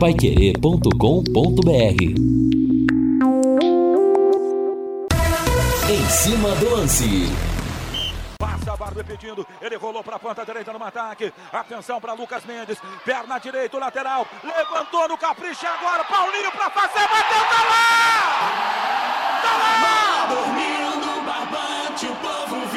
paiquerê.com.br Em cima do lance. Passa a Barba pedindo, ele rolou para a ponta direita no ataque. Atenção para Lucas Mendes, perna direita, lateral, levantou no capricho agora, Paulinho para fazer, bateu, tá lá! Tá lá! Dormindo, barbante, o povo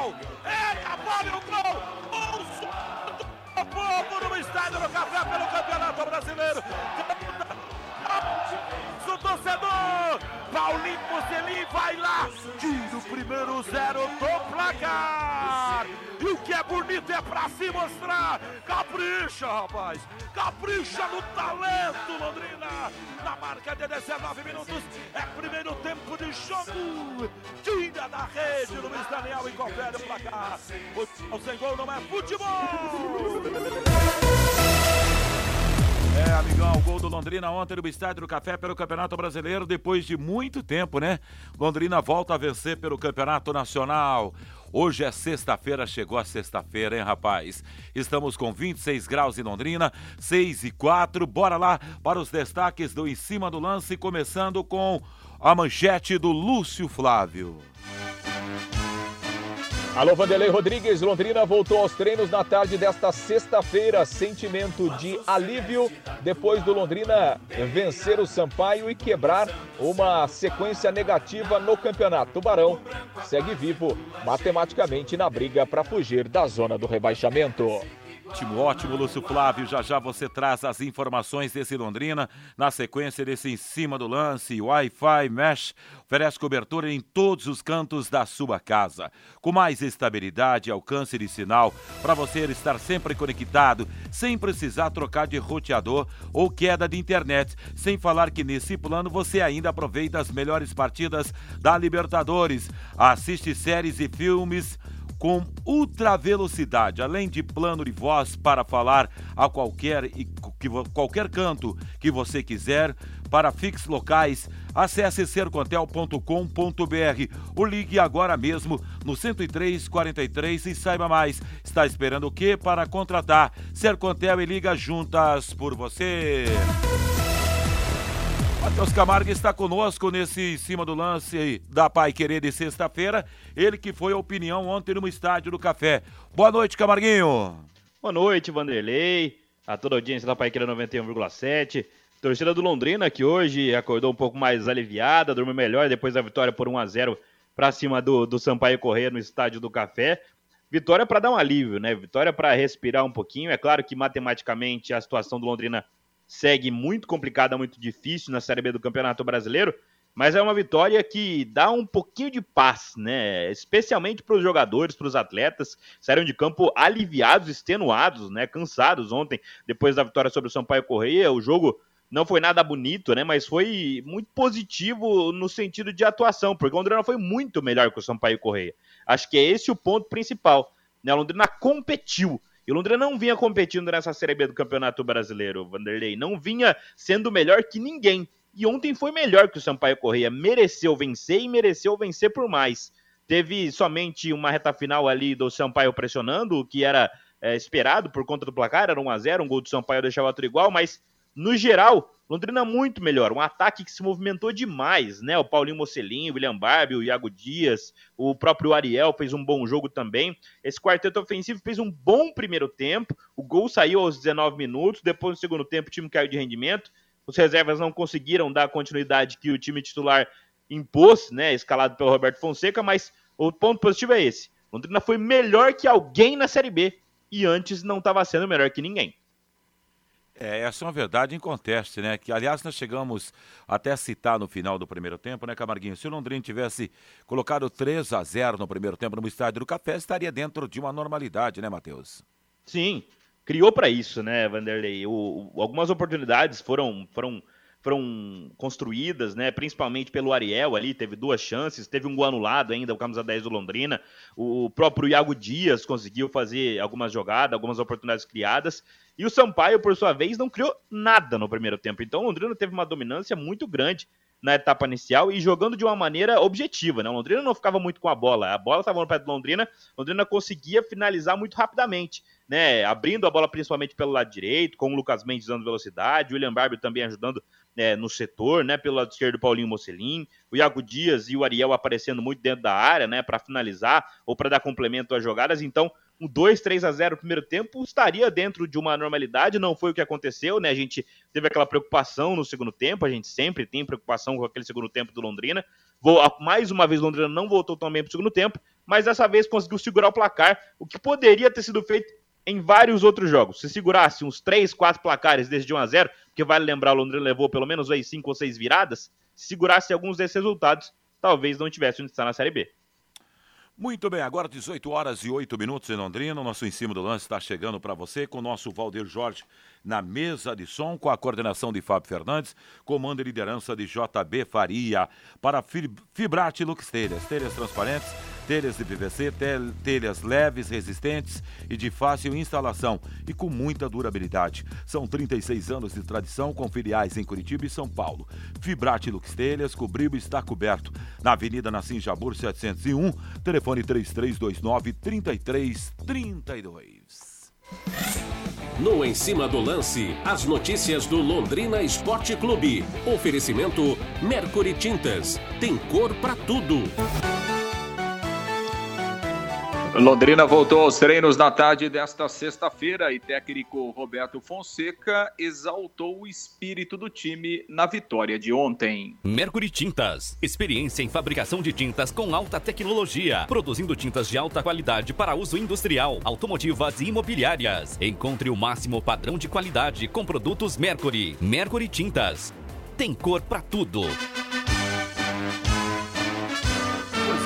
fatal. Ele abole o gol, do povo no estádio do Café pelo Campeonato Brasileiro. Torcedor, Paulinho Mucelli vai lá, tira o primeiro zero do placar. E o que é bonito é pra se mostrar. Capricha, rapaz. Capricha no talento, Londrina. Na marca de 19 minutos, é primeiro tempo de jogo. Tira da rede, Luiz Daniel e confere o placar. O sem gol não é futebol. É, amigão, o gol do Londrina ontem no Estádio do Café pelo Campeonato Brasileiro, depois de muito tempo, né? Londrina volta a vencer pelo Campeonato Nacional. Hoje é sexta-feira, chegou a sexta-feira, hein, rapaz? Estamos com 26 graus em Londrina, 6 e 4. Bora lá para os destaques do Em Cima do Lance, começando com a manchete do Lúcio Flávio. Alô, Vanderlei Rodrigues, Londrina voltou aos treinos na tarde desta sexta-feira. Sentimento de alívio depois do Londrina vencer o Sampaio e quebrar uma sequência negativa no campeonato. Tubarão segue vivo matematicamente na briga para fugir da zona do rebaixamento. Ótimo, ótimo, Lúcio Flávio. Já já você traz as informações desse Londrina. Na sequência desse em cima do lance, Wi-Fi Mesh oferece cobertura em todos os cantos da sua casa. Com mais estabilidade, alcance de sinal, para você estar sempre conectado, sem precisar trocar de roteador ou queda de internet. Sem falar que nesse plano você ainda aproveita as melhores partidas da Libertadores. Assiste séries e filmes com ultra velocidade, além de plano de voz para falar a qualquer e que qualquer canto que você quiser. Para fix locais, acesse sercontel.com.br ou ligue agora mesmo no 10343 e saiba mais. Está esperando o que para contratar? Sercontel e liga juntas por você. Matheus Camargo está conosco nesse em cima do lance da Pai Querer de sexta-feira. Ele que foi a opinião ontem no Estádio do Café. Boa noite, Camarguinho. Boa noite, Vanderlei. A toda a audiência da Pai Querer 91,7. Torcida do Londrina que hoje acordou um pouco mais aliviada, dormiu melhor depois da vitória por 1 a 0 para cima do, do Sampaio Correia no Estádio do Café. Vitória para dar um alívio, né? Vitória para respirar um pouquinho. É claro que matematicamente a situação do Londrina segue muito complicada, muito difícil na Série B do Campeonato Brasileiro, mas é uma vitória que dá um pouquinho de paz, né? Especialmente para os jogadores, para os atletas, saíram de campo aliviados, extenuados, né? Cansados ontem, depois da vitória sobre o Sampaio Correia. O jogo não foi nada bonito, né? Mas foi muito positivo no sentido de atuação, porque o Londrina foi muito melhor que o Sampaio Correia. Acho que é esse o ponto principal. Né? O Londrina competiu. E o Londrina não vinha competindo nessa Série B do Campeonato Brasileiro, Vanderlei. Não vinha sendo melhor que ninguém. E ontem foi melhor que o Sampaio Correia. Mereceu vencer e mereceu vencer por mais. Teve somente uma reta final ali do Sampaio pressionando, o que era é, esperado por conta do placar, era 1 a 0 um gol do Sampaio deixava tudo igual, mas no geral, Londrina muito melhor, um ataque que se movimentou demais, né? O Paulinho Mocelinho, o William Barbie, o Iago Dias, o próprio Ariel fez um bom jogo também. Esse quarteto ofensivo fez um bom primeiro tempo, o gol saiu aos 19 minutos, depois no segundo tempo o time caiu de rendimento, os reservas não conseguiram dar a continuidade que o time titular impôs, né? Escalado pelo Roberto Fonseca, mas o ponto positivo é esse. Londrina foi melhor que alguém na Série B e antes não estava sendo melhor que ninguém. É, essa é uma verdade em conteste, né? Que, aliás, nós chegamos até a citar no final do primeiro tempo, né, Camarguinho? Se o Londrina tivesse colocado 3 a 0 no primeiro tempo no estádio do Café, estaria dentro de uma normalidade, né, Matheus? Sim, criou para isso, né, Vanderlei? O, algumas oportunidades foram, foram foram construídas, né? Principalmente pelo Ariel ali, teve duas chances, teve um gol anulado ainda, o camisa 10 do Londrina. O próprio Iago Dias conseguiu fazer algumas jogadas, algumas oportunidades criadas. E o Sampaio, por sua vez, não criou nada no primeiro tempo. Então o Londrina teve uma dominância muito grande na etapa inicial e jogando de uma maneira objetiva, né? O Londrina não ficava muito com a bola, a bola estava no pé do Londrina, o Londrina conseguia finalizar muito rapidamente, né? Abrindo a bola principalmente pelo lado direito, com o Lucas Mendes dando velocidade, o William Barbie também ajudando né, no setor, né? Pelo lado esquerdo, Paulinho Mocelin, o Iago Dias e o Ariel aparecendo muito dentro da área, né? Para finalizar ou para dar complemento às jogadas. Então, um 2, 3 a 0 no primeiro tempo estaria dentro de uma normalidade, não foi o que aconteceu, né? A gente teve aquela preocupação no segundo tempo, a gente sempre tem preocupação com aquele segundo tempo do Londrina. Vou, mais uma vez, Londrina não voltou tão bem para o segundo tempo, mas dessa vez conseguiu segurar o placar, o que poderia ter sido feito em vários outros jogos. Se segurasse uns 3, 4 placares desde 1 a 0 porque vale lembrar, o Londrina levou pelo menos aí 5 ou 6 viradas, se segurasse alguns desses resultados, talvez não tivesse onde estar na Série B. Muito bem, agora 18 horas e 8 minutos em Londrina. O nosso em cima do lance está chegando para você com o nosso Valdir Jorge na mesa de som, com a coordenação de Fábio Fernandes, comando e liderança de JB Faria. Para Fibrate Lux Telhas, telhas transparentes, telhas de PVC, tel telhas leves, resistentes e de fácil instalação e com muita durabilidade. São 36 anos de tradição com filiais em Curitiba e São Paulo. Fibrate Lux Telhas, cobriu e está coberto. Na Avenida Nassim Jabur 701, telefone 3329 3332. No Em Cima do Lance, as notícias do Londrina Esporte Clube. Oferecimento Mercury Tintas. Tem cor para tudo. Londrina voltou aos treinos na tarde desta sexta-feira e técnico Roberto Fonseca exaltou o espírito do time na vitória de ontem. Mercury Tintas, experiência em fabricação de tintas com alta tecnologia, produzindo tintas de alta qualidade para uso industrial, automotivas e imobiliárias. Encontre o máximo padrão de qualidade com produtos Mercury. Mercury Tintas. Tem cor para tudo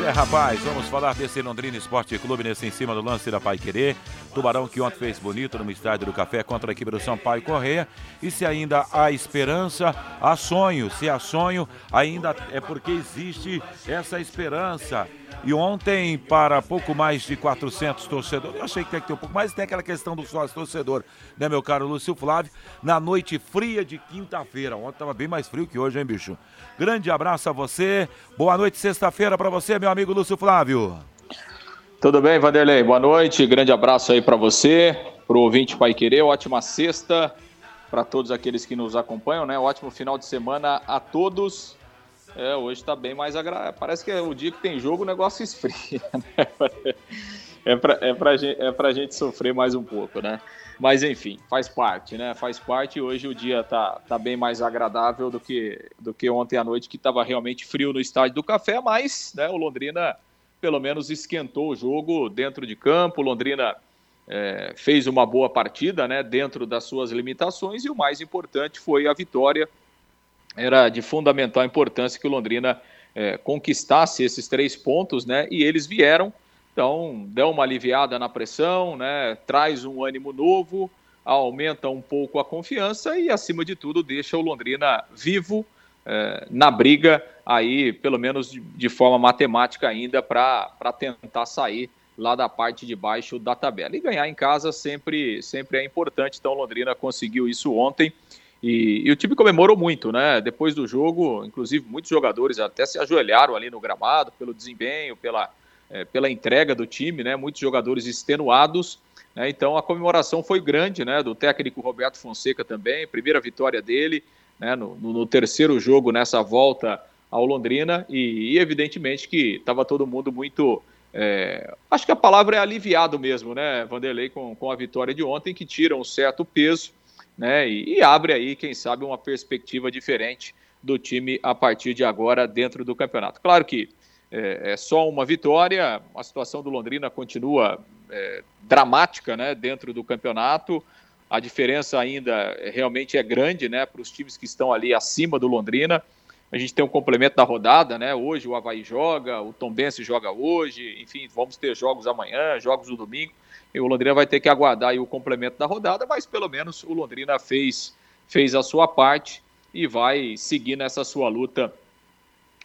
é, rapaz, vamos falar desse Londrina Esporte Clube nesse em cima do lance da Pai Querer. Tubarão que ontem fez bonito no estádio do Café contra a equipe do Sampaio Correia. E se ainda há esperança, há sonho. Se há sonho, ainda é porque existe essa esperança. E ontem, para pouco mais de 400 torcedores, eu achei que tem que ter um pouco mais, tem aquela questão do sócio torcedor, né, meu caro Lúcio Flávio? Na noite fria de quinta-feira. Ontem estava bem mais frio que hoje, hein, bicho? Grande abraço a você. Boa noite, sexta-feira, para você, meu amigo Lúcio Flávio. Tudo bem, Vanderlei? Boa noite. Grande abraço aí para você, para o ouvinte Pai Querer. Ótima sexta para todos aqueles que nos acompanham, né? Ótimo final de semana a todos. É, hoje está bem mais agradável. Parece que é o dia que tem jogo, o negócio esfria, né? É para é pra, gente, é pra gente sofrer mais um pouco, né? Mas enfim, faz parte, né? Faz parte. Hoje o dia tá, tá bem mais agradável do que, do que ontem à noite, que estava realmente frio no estádio do Café, mas né, o Londrina pelo menos esquentou o jogo dentro de campo. O Londrina é, fez uma boa partida, né? Dentro das suas limitações, e o mais importante foi a vitória era de fundamental importância que o Londrina é, conquistasse esses três pontos, né? E eles vieram, então deu uma aliviada na pressão, né? Traz um ânimo novo, aumenta um pouco a confiança e, acima de tudo, deixa o Londrina vivo é, na briga, aí, pelo menos de, de forma matemática ainda, para tentar sair lá da parte de baixo da tabela. E ganhar em casa sempre, sempre é importante, então Londrina conseguiu isso ontem. E, e, o time comemorou muito, né? Depois do jogo, inclusive muitos jogadores até se ajoelharam ali no gramado pelo desempenho, pela, é, pela entrega do time, né? Muitos jogadores extenuados. Né? Então a comemoração foi grande, né? Do técnico Roberto Fonseca também, primeira vitória dele, né? No, no, no terceiro jogo nessa volta ao Londrina e, e evidentemente que estava todo mundo muito é, acho que a palavra é aliviado mesmo, né, Vanderlei, com, com a vitória de ontem, que tira um certo peso né? E, e, abre aí, quem sabe, uma perspectiva diferente do time a partir de agora dentro do campeonato. Claro que é, é só uma vitória, a situação do Londrina continua é, dramática, né? Dentro do campeonato, a diferença ainda realmente é grande, né? Para os times que estão ali acima do Londrina. A gente tem um complemento da rodada, né? Hoje o Havaí joga, o Tombense joga hoje, enfim, vamos ter jogos amanhã, jogos no domingo. E o Londrina vai ter que aguardar o complemento da rodada, mas pelo menos o Londrina fez, fez a sua parte e vai seguir nessa sua luta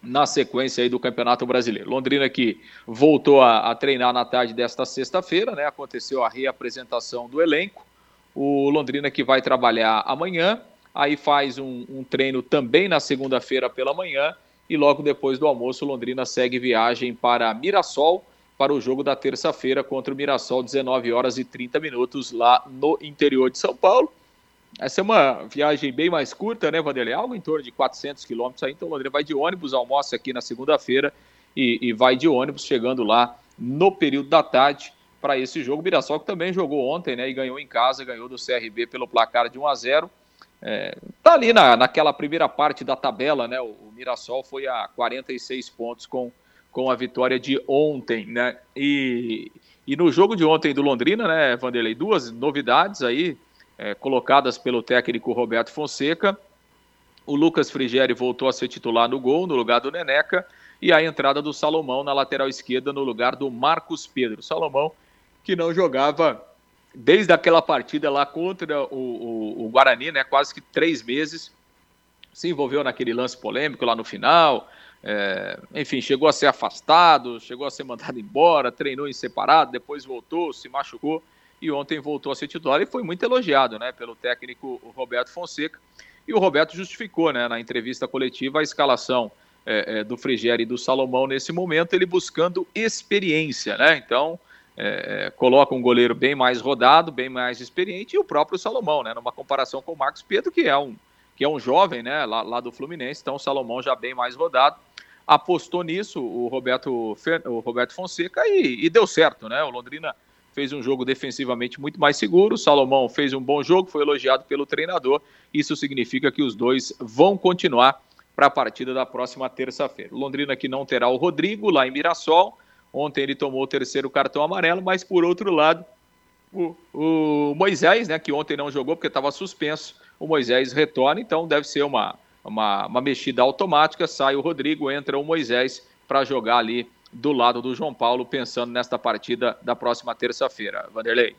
na sequência aí do Campeonato Brasileiro. Londrina que voltou a, a treinar na tarde desta sexta-feira, né? Aconteceu a reapresentação do elenco. O Londrina que vai trabalhar amanhã, aí faz um, um treino também na segunda-feira pela manhã e logo depois do almoço Londrina segue viagem para Mirassol para o jogo da terça-feira contra o Mirassol, 19 horas e 30 minutos lá no interior de São Paulo. Essa é uma viagem bem mais curta, né, Vanderlei? Algo em torno de 400 quilômetros aí. Então, Londrina vai de ônibus, almoça aqui na segunda-feira e, e, vai de ônibus, chegando lá no período da tarde para esse jogo. O Mirassol que também jogou ontem, né, e ganhou em casa, ganhou do CRB pelo placar de 1 a 0 é, tá ali na, naquela primeira parte da tabela, né? O, o Mirassol foi a 46 pontos com, com a vitória de ontem, né? E, e no jogo de ontem do Londrina, né, Vanderlei, duas novidades aí é, colocadas pelo técnico Roberto Fonseca. O Lucas Frigeri voltou a ser titular no gol, no lugar do Neneca, e a entrada do Salomão na lateral esquerda, no lugar do Marcos Pedro. Salomão, que não jogava desde aquela partida lá contra o, o, o Guarani, né, quase que três meses, se envolveu naquele lance polêmico lá no final, é, enfim, chegou a ser afastado, chegou a ser mandado embora, treinou em separado, depois voltou, se machucou e ontem voltou a ser titular e foi muito elogiado né, pelo técnico Roberto Fonseca. E o Roberto justificou né, na entrevista coletiva a escalação é, é, do Frigério e do Salomão nesse momento, ele buscando experiência. Né? Então, é, é, coloca um goleiro bem mais rodado, bem mais experiente, e o próprio Salomão, né, numa comparação com o Marcos Pedro, que é um, que é um jovem né, lá, lá do Fluminense, então o Salomão já bem mais rodado. Apostou nisso o Roberto, o Roberto Fonseca e, e deu certo, né? O Londrina fez um jogo defensivamente muito mais seguro. O Salomão fez um bom jogo, foi elogiado pelo treinador. Isso significa que os dois vão continuar para a partida da próxima terça-feira. Londrina que não terá o Rodrigo lá em Mirassol. Ontem ele tomou o terceiro cartão amarelo, mas por outro lado, o, o Moisés, né, que ontem não jogou porque estava suspenso, o Moisés retorna, então deve ser uma, uma, uma mexida automática. Sai o Rodrigo, entra o Moisés para jogar ali do lado do João Paulo, pensando nesta partida da próxima terça-feira. Vanderlei.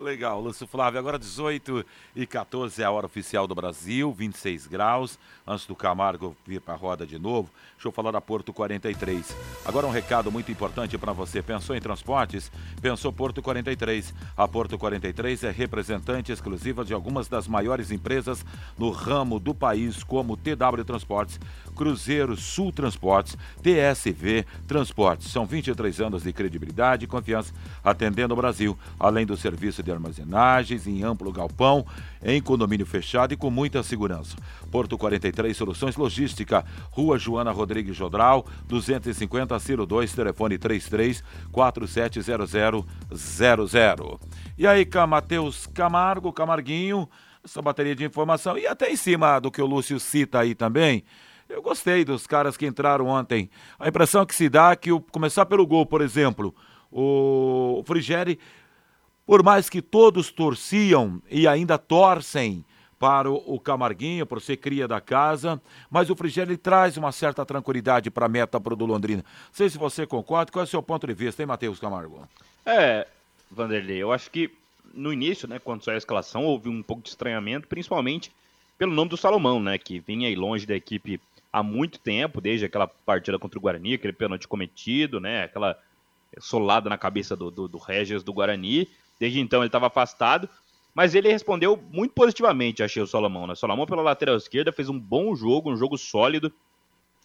Legal, Lúcio Flávio. Agora 18 e 14 é a hora oficial do Brasil, 26 graus. Antes do Camargo vir para a roda de novo, deixa eu falar da Porto 43. Agora um recado muito importante para você. Pensou em transportes? Pensou Porto 43. A Porto 43 é representante exclusiva de algumas das maiores empresas no ramo do país, como TW Transportes, Cruzeiro Sul Transportes, TSV Transportes. São 23 anos de credibilidade e confiança atendendo o Brasil, além do serviço de armazenagens em amplo galpão, em condomínio fechado e com muita segurança. Porto 43 Soluções Logística, Rua Joana Rodrigues Jodral, 250 Ciro 2, telefone 33 470000. E aí, Matheus Camargo, Camarguinho, essa bateria de informação e até em cima do que o Lúcio cita aí também. Eu gostei dos caras que entraram ontem. A impressão que se dá é que, o, começar pelo gol, por exemplo, o Frigeri, por mais que todos torciam e ainda torcem para o, Camarguinho, por ser cria da casa, mas o Frigeri traz uma certa tranquilidade para a meta o do Londrina. Não sei se você concorda, qual é o seu ponto de vista, hein, Matheus Camargo? É, Vanderlei, eu acho que no início, né, quando saiu a escalação, houve um pouco de estranhamento, principalmente pelo nome do Salomão, né, que vinha aí longe da equipe há muito tempo, desde aquela partida contra o Guarani, aquele pênalti cometido, né? Aquela solada na cabeça do, do, do Regis do Guarani. Desde então ele estava afastado, mas ele respondeu muito positivamente, achei o Solomão. Né? O Solomão pela lateral esquerda fez um bom jogo, um jogo sólido.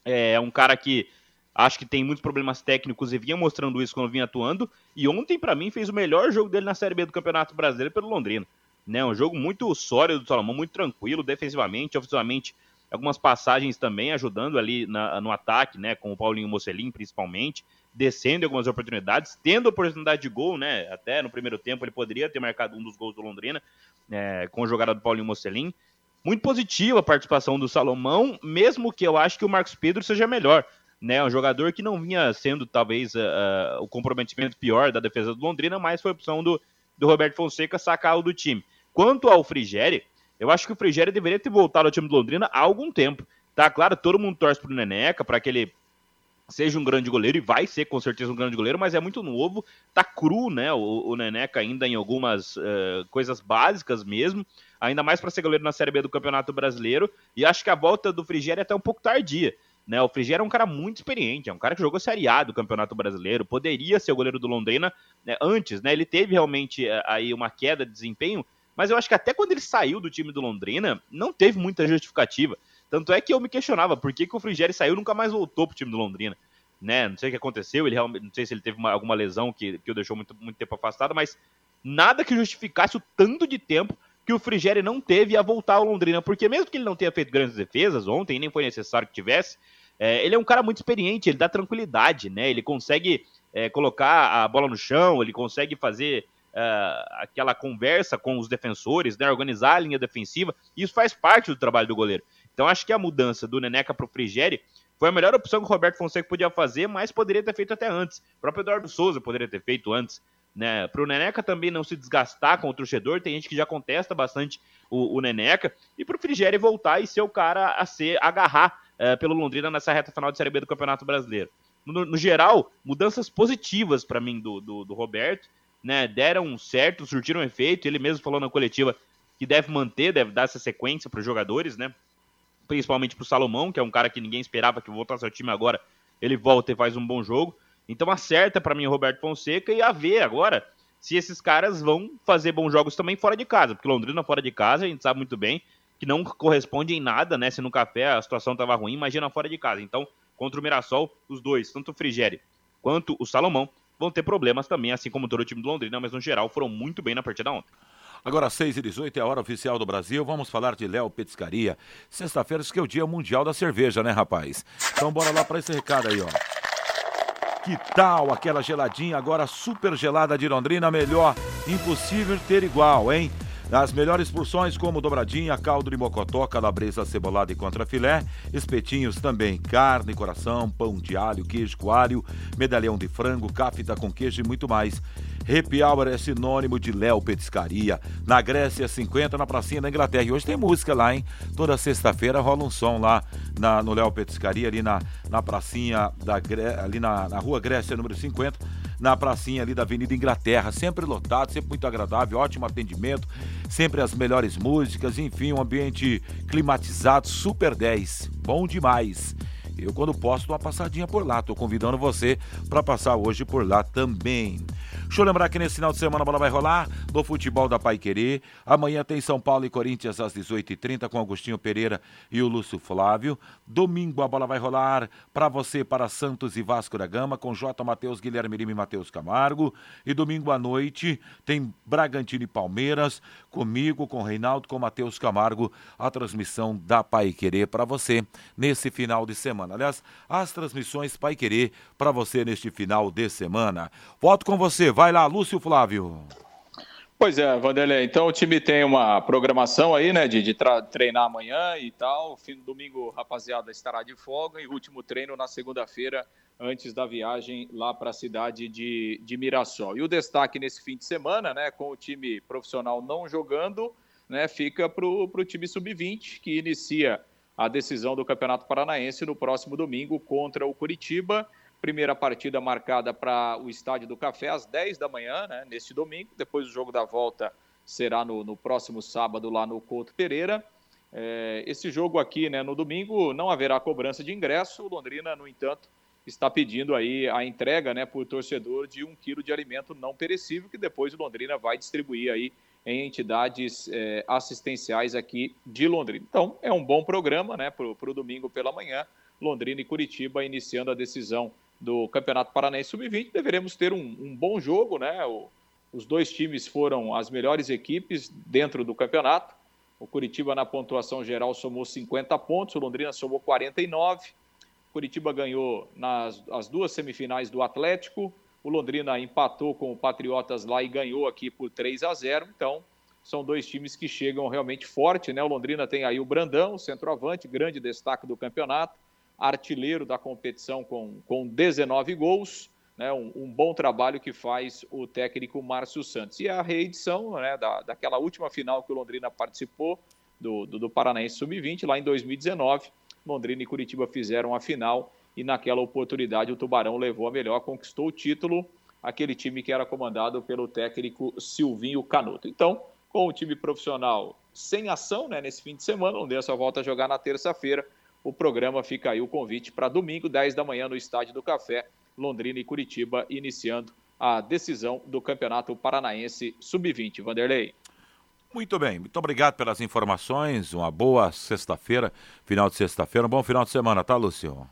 É um cara que acho que tem muitos problemas técnicos e vinha mostrando isso quando vinha atuando. E ontem, para mim, fez o melhor jogo dele na Série B do Campeonato Brasileiro pelo Londrina. Né? Um jogo muito sólido do Solomão, muito tranquilo, defensivamente, ofensivamente algumas passagens também ajudando ali na, no ataque, né, com o Paulinho Mocelin principalmente, descendo algumas oportunidades, tendo oportunidade de gol, né, até no primeiro tempo ele poderia ter marcado um dos gols do Londrina, é, com a jogada do Paulinho Mocelin. Muito positiva a participação do Salomão, mesmo que eu acho que o Marcos Pedro seja melhor, né, um jogador que não vinha sendo talvez uh, o comprometimento pior da defesa do Londrina, mas foi opção do, do Roberto Fonseca sacar o do time. Quanto ao Frigeri, eu acho que o Frigério deveria ter voltado ao time do Londrina há algum tempo. Tá claro, todo mundo torce pro Neneca, para que ele seja um grande goleiro e vai ser com certeza um grande goleiro, mas é muito novo, tá cru, né? O, o Neneca ainda em algumas uh, coisas básicas mesmo, ainda mais para ser goleiro na Série B do Campeonato Brasileiro. E acho que a volta do Frigério é até um pouco tardia. Né, o Frigério é um cara muito experiente, é um cara que jogou Série A do Campeonato Brasileiro, poderia ser o goleiro do Londrina né, antes, né? Ele teve realmente uh, aí uma queda de desempenho, mas eu acho que até quando ele saiu do time do Londrina, não teve muita justificativa. Tanto é que eu me questionava por que, que o Frigério saiu e nunca mais voltou pro time do Londrina. Né? Não sei o que aconteceu, ele realmente, não sei se ele teve uma, alguma lesão que, que o deixou muito, muito tempo afastado, mas nada que justificasse o tanto de tempo que o Frigério não teve a voltar ao Londrina, porque mesmo que ele não tenha feito grandes defesas ontem, nem foi necessário que tivesse, é, ele é um cara muito experiente, ele dá tranquilidade, né? Ele consegue é, colocar a bola no chão, ele consegue fazer é, aquela conversa com os defensores, né? Organizar a linha defensiva, isso faz parte do trabalho do goleiro. Então acho que a mudança do Neneca para o Frigeri foi a melhor opção que o Roberto Fonseca podia fazer, mas poderia ter feito até antes. O próprio Eduardo Souza poderia ter feito antes. Né? Para o Neneca também não se desgastar com o torcedor, tem gente que já contesta bastante o, o Neneca. E para o Frigeri voltar e ser o cara a ser agarrar é, pelo Londrina nessa reta final de Série B do Campeonato Brasileiro. No, no geral, mudanças positivas para mim do, do, do Roberto. Né, deram certo, surtiram efeito. Ele mesmo falou na coletiva que deve manter, deve dar essa sequência para os jogadores, né? principalmente para o Salomão, que é um cara que ninguém esperava que voltasse ao time agora. Ele volta e faz um bom jogo. Então acerta para mim o Roberto Fonseca e a ver agora se esses caras vão fazer bons jogos também fora de casa, porque Londrina fora de casa, a gente sabe muito bem que não corresponde em nada, né? Se no café a situação estava ruim, imagina fora de casa. Então, contra o Mirassol, os dois, tanto o Frigério quanto o Salomão, vão ter problemas também, assim como todo o time do Londrina, mas no geral foram muito bem na partida ontem. Agora, 6 e 18 é a hora oficial do Brasil. Vamos falar de Léo Petiscaria. Sexta-feira, que é o dia mundial da cerveja, né, rapaz? Então, bora lá para esse recado aí, ó. Que tal aquela geladinha agora super gelada de Londrina? Melhor, impossível ter igual, hein? As melhores porções como dobradinha, caldo de mocotó, calabresa cebolada e contrafilé, espetinhos também, carne, coração, pão de alho, queijo coalho, medalhão de frango, cáfita com queijo e muito mais. Happy Hour é sinônimo de Léo Petiscaria. Na Grécia 50, na pracinha da Inglaterra. E hoje tem música lá, hein? Toda sexta-feira rola um som lá na, no Léo Petiscaria, ali na, na pracinha da ali na, na rua Grécia, número 50 na pracinha ali da Avenida Inglaterra, sempre lotado, sempre muito agradável, ótimo atendimento, sempre as melhores músicas, enfim, um ambiente climatizado, super 10, bom demais. Eu, quando posso, dou uma passadinha por lá. Tô convidando você para passar hoje por lá também. Deixa eu lembrar que nesse final de semana a bola vai rolar no futebol da Pai Querer. Amanhã tem São Paulo e Corinthians às 18h30 com Agostinho Pereira e o Lúcio Flávio. Domingo a bola vai rolar para você para Santos e Vasco da Gama com J. Matheus, Guilherme Lima e Matheus Camargo. E domingo à noite tem Bragantino e Palmeiras comigo, com Reinaldo, com Matheus Camargo. A transmissão da Pai Querer para você nesse final de semana. Aliás, as transmissões Pai Querer para você neste final de semana. Volto com você. Vai lá, Lúcio Flávio. Pois é, Vanderlei. Então o time tem uma programação aí, né, de, de treinar amanhã e tal. Fim do domingo, rapaziada, estará de folga e último treino na segunda-feira, antes da viagem lá para a cidade de, de Mirassol. E o destaque nesse fim de semana, né, com o time profissional não jogando, né, fica para o time sub-20, que inicia a decisão do Campeonato Paranaense no próximo domingo contra o Curitiba. Primeira partida marcada para o Estádio do Café às 10 da manhã, né, neste domingo. Depois o jogo da volta será no, no próximo sábado lá no Couto Pereira. É, esse jogo aqui, né, no domingo, não haverá cobrança de ingresso. O Londrina, no entanto, está pedindo aí a entrega, né, por torcedor de um quilo de alimento não perecível que depois o Londrina vai distribuir aí em entidades é, assistenciais aqui de Londrina. Então, é um bom programa, né, para o domingo pela manhã. Londrina e Curitiba iniciando a decisão do Campeonato Paranaense Sub-20. Deveremos ter um, um, bom jogo, né? O, os dois times foram as melhores equipes dentro do campeonato. O Curitiba, na pontuação geral, somou 50 pontos, o Londrina somou 49. O Curitiba ganhou nas as duas semifinais do Atlético. O Londrina empatou com o Patriotas lá e ganhou aqui por 3 a 0. Então, são dois times que chegam realmente forte, né? O Londrina tem aí o Brandão, centroavante, grande destaque do campeonato artilheiro da competição com, com 19 gols, né, um, um, bom trabalho que faz o técnico Márcio Santos. E a reedição né, da, daquela última final que o Londrina participou, do, do, do Paranaense Sub-20, lá em 2019, Londrina e Curitiba fizeram a final e naquela oportunidade o Tubarão levou a melhor, conquistou o título, aquele time que era comandado pelo técnico Silvinho Canuto. Então, com o time profissional sem ação né, nesse fim de semana, o só volta a jogar na terça-feira. O programa fica aí o convite para domingo, 10 da manhã, no Estádio do Café, Londrina e Curitiba, iniciando a decisão do Campeonato Paranaense Sub-20. Vanderlei. Muito bem, muito obrigado pelas informações. Uma boa sexta-feira, final de sexta-feira. Um bom final de semana, tá, Lúcio?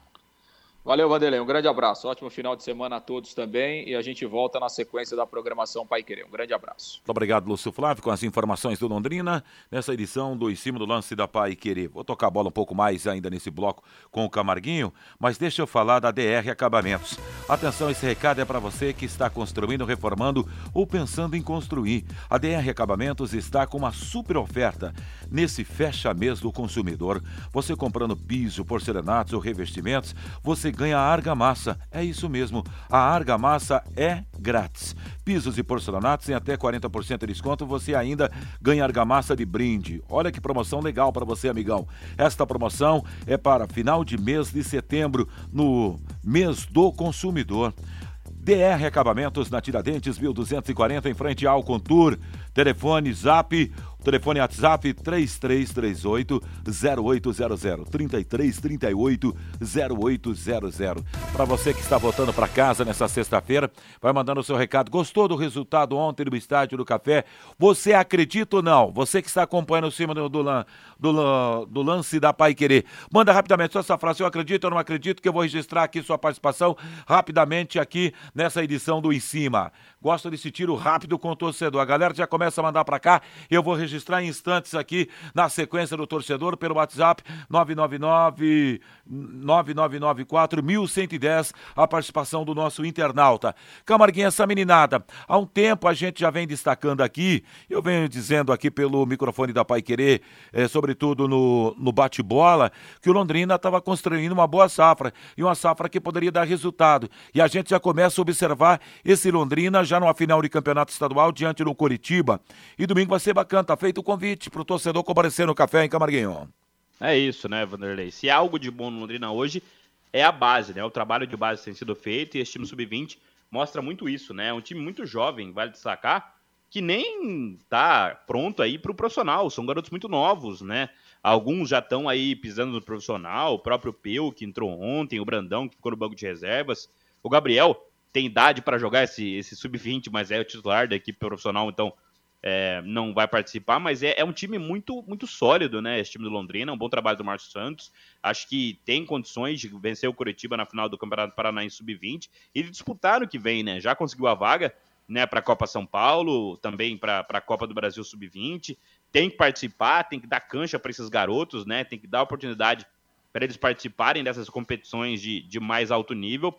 Valeu, Vanderlei. Um grande abraço. Ótimo final de semana a todos também. E a gente volta na sequência da programação Pai Querer. Um grande abraço. Muito obrigado, Lúcio Flávio, com as informações do Londrina, nessa edição do Em Cima do Lance da Pai Querer. Vou tocar a bola um pouco mais ainda nesse bloco com o Camarguinho, mas deixa eu falar da DR Acabamentos. Atenção, esse recado é para você que está construindo, reformando ou pensando em construir. A DR Acabamentos está com uma super oferta nesse fecha mês do consumidor. Você comprando piso, porcelanatos ou revestimentos, você ganha argamassa. É isso mesmo, a argamassa é grátis. Pisos e porcelanatos em até 40% de desconto, você ainda ganha argamassa de brinde. Olha que promoção legal para você, amigão. Esta promoção é para final de mês de setembro, no mês do consumidor. DR Acabamentos na Tiradentes 1240 em frente ao Contour. Telefone Zap Telefone WhatsApp 3338 0800 3338 0800. Para você que está voltando para casa nessa sexta-feira, vai mandando o seu recado. Gostou do resultado ontem no estádio do Café? Você acredita ou não? Você que está acompanhando o cima do, do, do, do lance da Pai Querer, manda rapidamente sua essa frase. Eu acredito ou não acredito que eu vou registrar aqui sua participação rapidamente aqui nessa edição do Em Cima. Gosto desse tiro rápido com o torcedor. A galera já começa a mandar para cá. Eu vou registrar em instantes aqui na sequência do torcedor pelo WhatsApp 999 9994 1110 a participação do nosso internauta. Camarguinha, essa meninada, há um tempo a gente já vem destacando aqui, eu venho dizendo aqui pelo microfone da Pai Querer, é, sobretudo no, no bate-bola, que o Londrina estava construindo uma boa safra e uma safra que poderia dar resultado. E a gente já começa a observar esse Londrina já numa final de campeonato estadual diante do Coritiba. E domingo vai ser bacana, tá feito o convite para o torcedor comparecer no café em Camarguinho. É isso, né, Vanderlei? Se há algo de bom no Londrina hoje, é a base, né? O trabalho de base tem sido feito e esse time sub-20 mostra muito isso, né? É um time muito jovem, vale destacar, que nem tá pronto aí para o profissional. São garotos muito novos, né? Alguns já estão aí pisando no profissional, o próprio Peu, que entrou ontem, o Brandão, que ficou no banco de reservas. O Gabriel, tem idade para jogar esse, esse sub-20, mas é o titular da equipe profissional, então é, não vai participar, mas é, é, um time muito, muito sólido, né? Esse time do Londrina, um bom trabalho do Márcio Santos. Acho que tem condições de vencer o Curitiba na final do Campeonato Paranaense Sub-20 e disputar no que vem, né? Já conseguiu a vaga né, para a Copa São Paulo, também para a Copa do Brasil Sub-20. Tem que participar, tem que dar cancha para esses garotos, né? Tem que dar oportunidade para eles participarem dessas competições de, de mais alto nível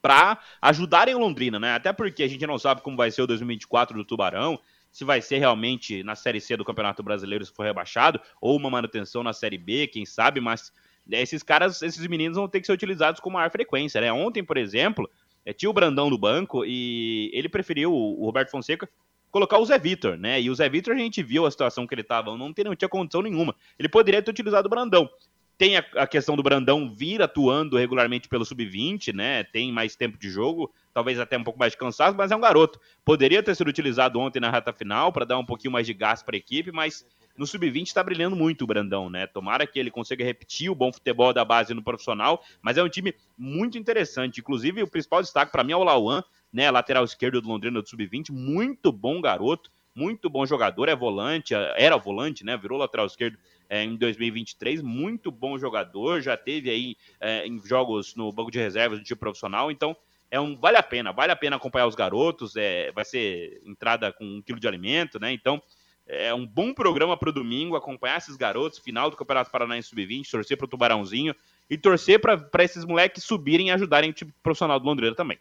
para ajudarem o Londrina, né? Até porque a gente não sabe como vai ser o 2024 do Tubarão, se vai ser realmente na Série C do Campeonato Brasileiro se for rebaixado, ou uma manutenção na Série B, quem sabe, mas né, esses caras, esses meninos vão ter que ser utilizados com maior frequência, né? Ontem, por exemplo, é, tinha o Brandão do banco e ele preferiu, o Roberto Fonseca, colocar o Zé Vitor, né? E o Zé Vitor a gente viu a situação que ele estava, não, não tinha condição nenhuma. Ele poderia ter utilizado o Brandão. Tem a, a, questão do Brandão vir atuando regularmente pelo sub-20, né? Tem mais tempo de jogo, talvez até um pouco mais de cansaço, mas é um garoto. Poderia ter sido utilizado ontem na reta final para dar um pouquinho mais de gás para a equipe, mas no sub-20 está brilhando muito o Brandão, né? Tomara que ele consiga repetir o bom futebol da base no profissional, mas é um time muito interessante. Inclusive, o principal destaque para mim é o Lauan, né? Lateral esquerdo do Londrina do sub-20, muito bom garoto, muito bom jogador, é volante, era volante, né? Virou lateral esquerdo é, em 2023. Muito bom jogador, já teve aí é, em jogos no banco de reservas do time profissional. Então, é um vale a pena, vale a pena acompanhar os garotos. É, vai ser entrada com um quilo de alimento, né? Então, é um bom programa para o domingo, acompanhar esses garotos, final do Campeonato Paranaense Sub-20, torcer para o Tubarãozinho e torcer para esses moleques subirem e ajudarem o time profissional do Londrina também.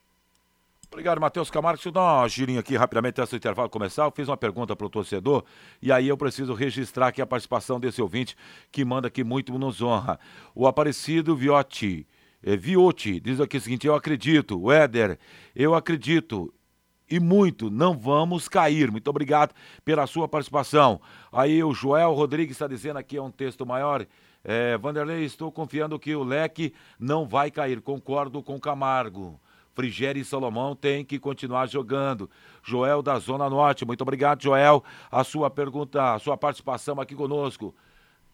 Obrigado, Matheus Camargo. Deixa eu dar uma girinha aqui rapidamente antes do intervalo começar. Eu fiz uma pergunta para o torcedor e aí eu preciso registrar aqui a participação desse ouvinte que manda aqui muito nos honra. O Aparecido Viotti, é, Viotti, diz aqui o seguinte: eu acredito, o Éder, eu acredito e muito, não vamos cair. Muito obrigado pela sua participação. Aí o Joel Rodrigues está dizendo aqui, é um texto maior. É, Vanderlei, estou confiando que o leque não vai cair. Concordo com Camargo. Frigério e Salomão tem que continuar jogando. Joel da Zona Norte, muito obrigado, Joel. A sua pergunta, a sua participação aqui conosco.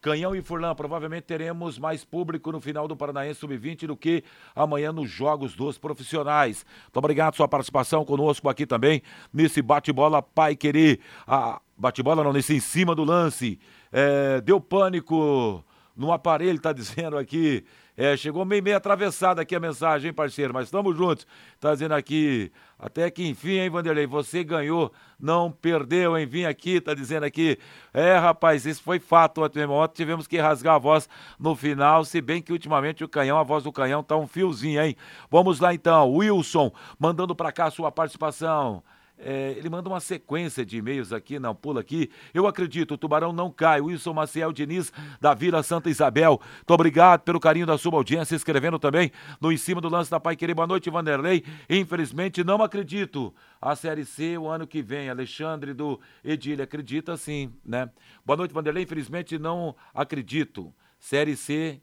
Canhão e Furlan, provavelmente teremos mais público no final do Paranaense Sub-20 do que amanhã nos jogos dos profissionais. Muito obrigado sua participação conosco aqui também, nesse bate-bola Pai Querer. Ah, bate-bola não, nesse em cima do lance. É, deu pânico no aparelho, tá dizendo aqui. É, chegou meio meio atravessada aqui a mensagem, hein, parceiro? Mas estamos juntos. Tá dizendo aqui, até que enfim, hein, Vanderlei? Você ganhou, não perdeu, hein? Vim aqui, tá dizendo aqui. É, rapaz, isso foi fato ontem. Ontem tivemos que rasgar a voz no final, se bem que ultimamente o canhão, a voz do canhão tá um fiozinho, hein? Vamos lá então, Wilson, mandando para cá a sua participação. É, ele manda uma sequência de e-mails aqui, não pula aqui. Eu acredito, o Tubarão não cai. Wilson Maciel Diniz, da Vila Santa Isabel. Muito obrigado pelo carinho da sua audiência, escrevendo também no Em Cima do Lance da Pai Querer. Boa noite, Vanderlei. Infelizmente, não acredito. A Série C o ano que vem. Alexandre do Edilha, acredita sim, né? Boa noite, Vanderlei. Infelizmente, não acredito. Série C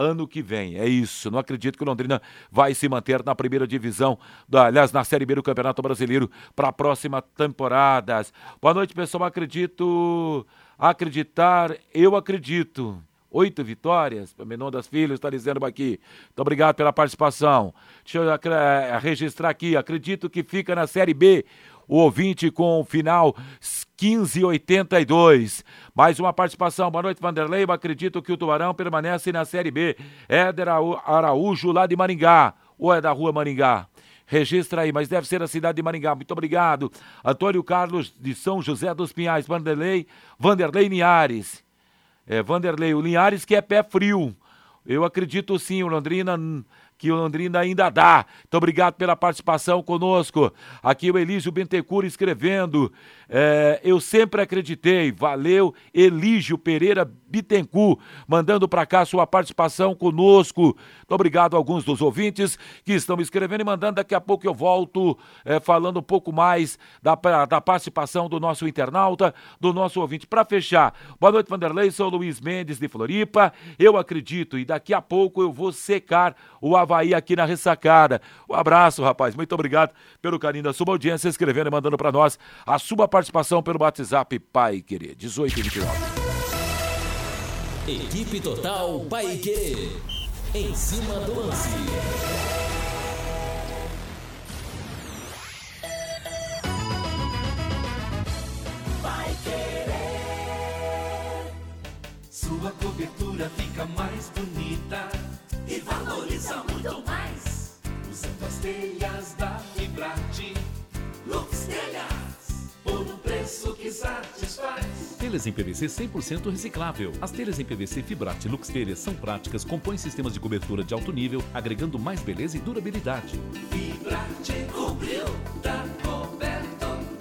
ano que vem. É isso. Não acredito que o Londrina vai se manter na primeira divisão, da, aliás, na Série B do Campeonato Brasileiro para a próxima temporada. Boa noite, pessoal. Acredito. Acreditar, eu acredito. Oito vitórias, Menon das Filhas está dizendo aqui. Muito obrigado pela participação. Deixa eu uh, registrar aqui. Acredito que fica na Série B o ouvinte com o final 1582. Mais uma participação. Boa noite, Vanderlei. Eu acredito que o Tubarão permanece na Série B. Éder Araújo, lá de Maringá. Ou é da rua Maringá? Registra aí, mas deve ser a cidade de Maringá. Muito obrigado. Antônio Carlos de São José dos Pinhais. Vanderlei, Vanderlei Linhares. É, Vanderlei, o Linhares que é pé frio. Eu acredito sim, o Londrina que o Londrina ainda dá. Muito obrigado pela participação conosco. Aqui o Elísio Bentecur escrevendo. É, eu sempre acreditei. Valeu, Elígio Pereira Bittencourt, mandando para cá sua participação conosco. Muito obrigado a alguns dos ouvintes que estão escrevendo e mandando. Daqui a pouco eu volto é, falando um pouco mais da, da participação do nosso internauta, do nosso ouvinte. Para fechar, boa noite, Vanderlei. Sou Luiz Mendes de Floripa. Eu acredito e daqui a pouco eu vou secar o Havaí aqui na ressacada. Um abraço, rapaz. Muito obrigado pelo carinho da sua audiência, escrevendo e mandando para nós a sua participação pelo WhatsApp Pai Querer. 18 e 29. Equipe Total Pai Querer. Em cima do lance. Vai querer. Sua cobertura fica mais bonita e valoriza muito mais. Usando as telhas da Fibrate, Lux Telhas, por um preço que satisfaz. Telhas em PVC 100% reciclável. As telhas em PVC Fibrate Lux Telhas são práticas, compõem sistemas de cobertura de alto nível, agregando mais beleza e durabilidade. Fibrate cobriu, tá coberto.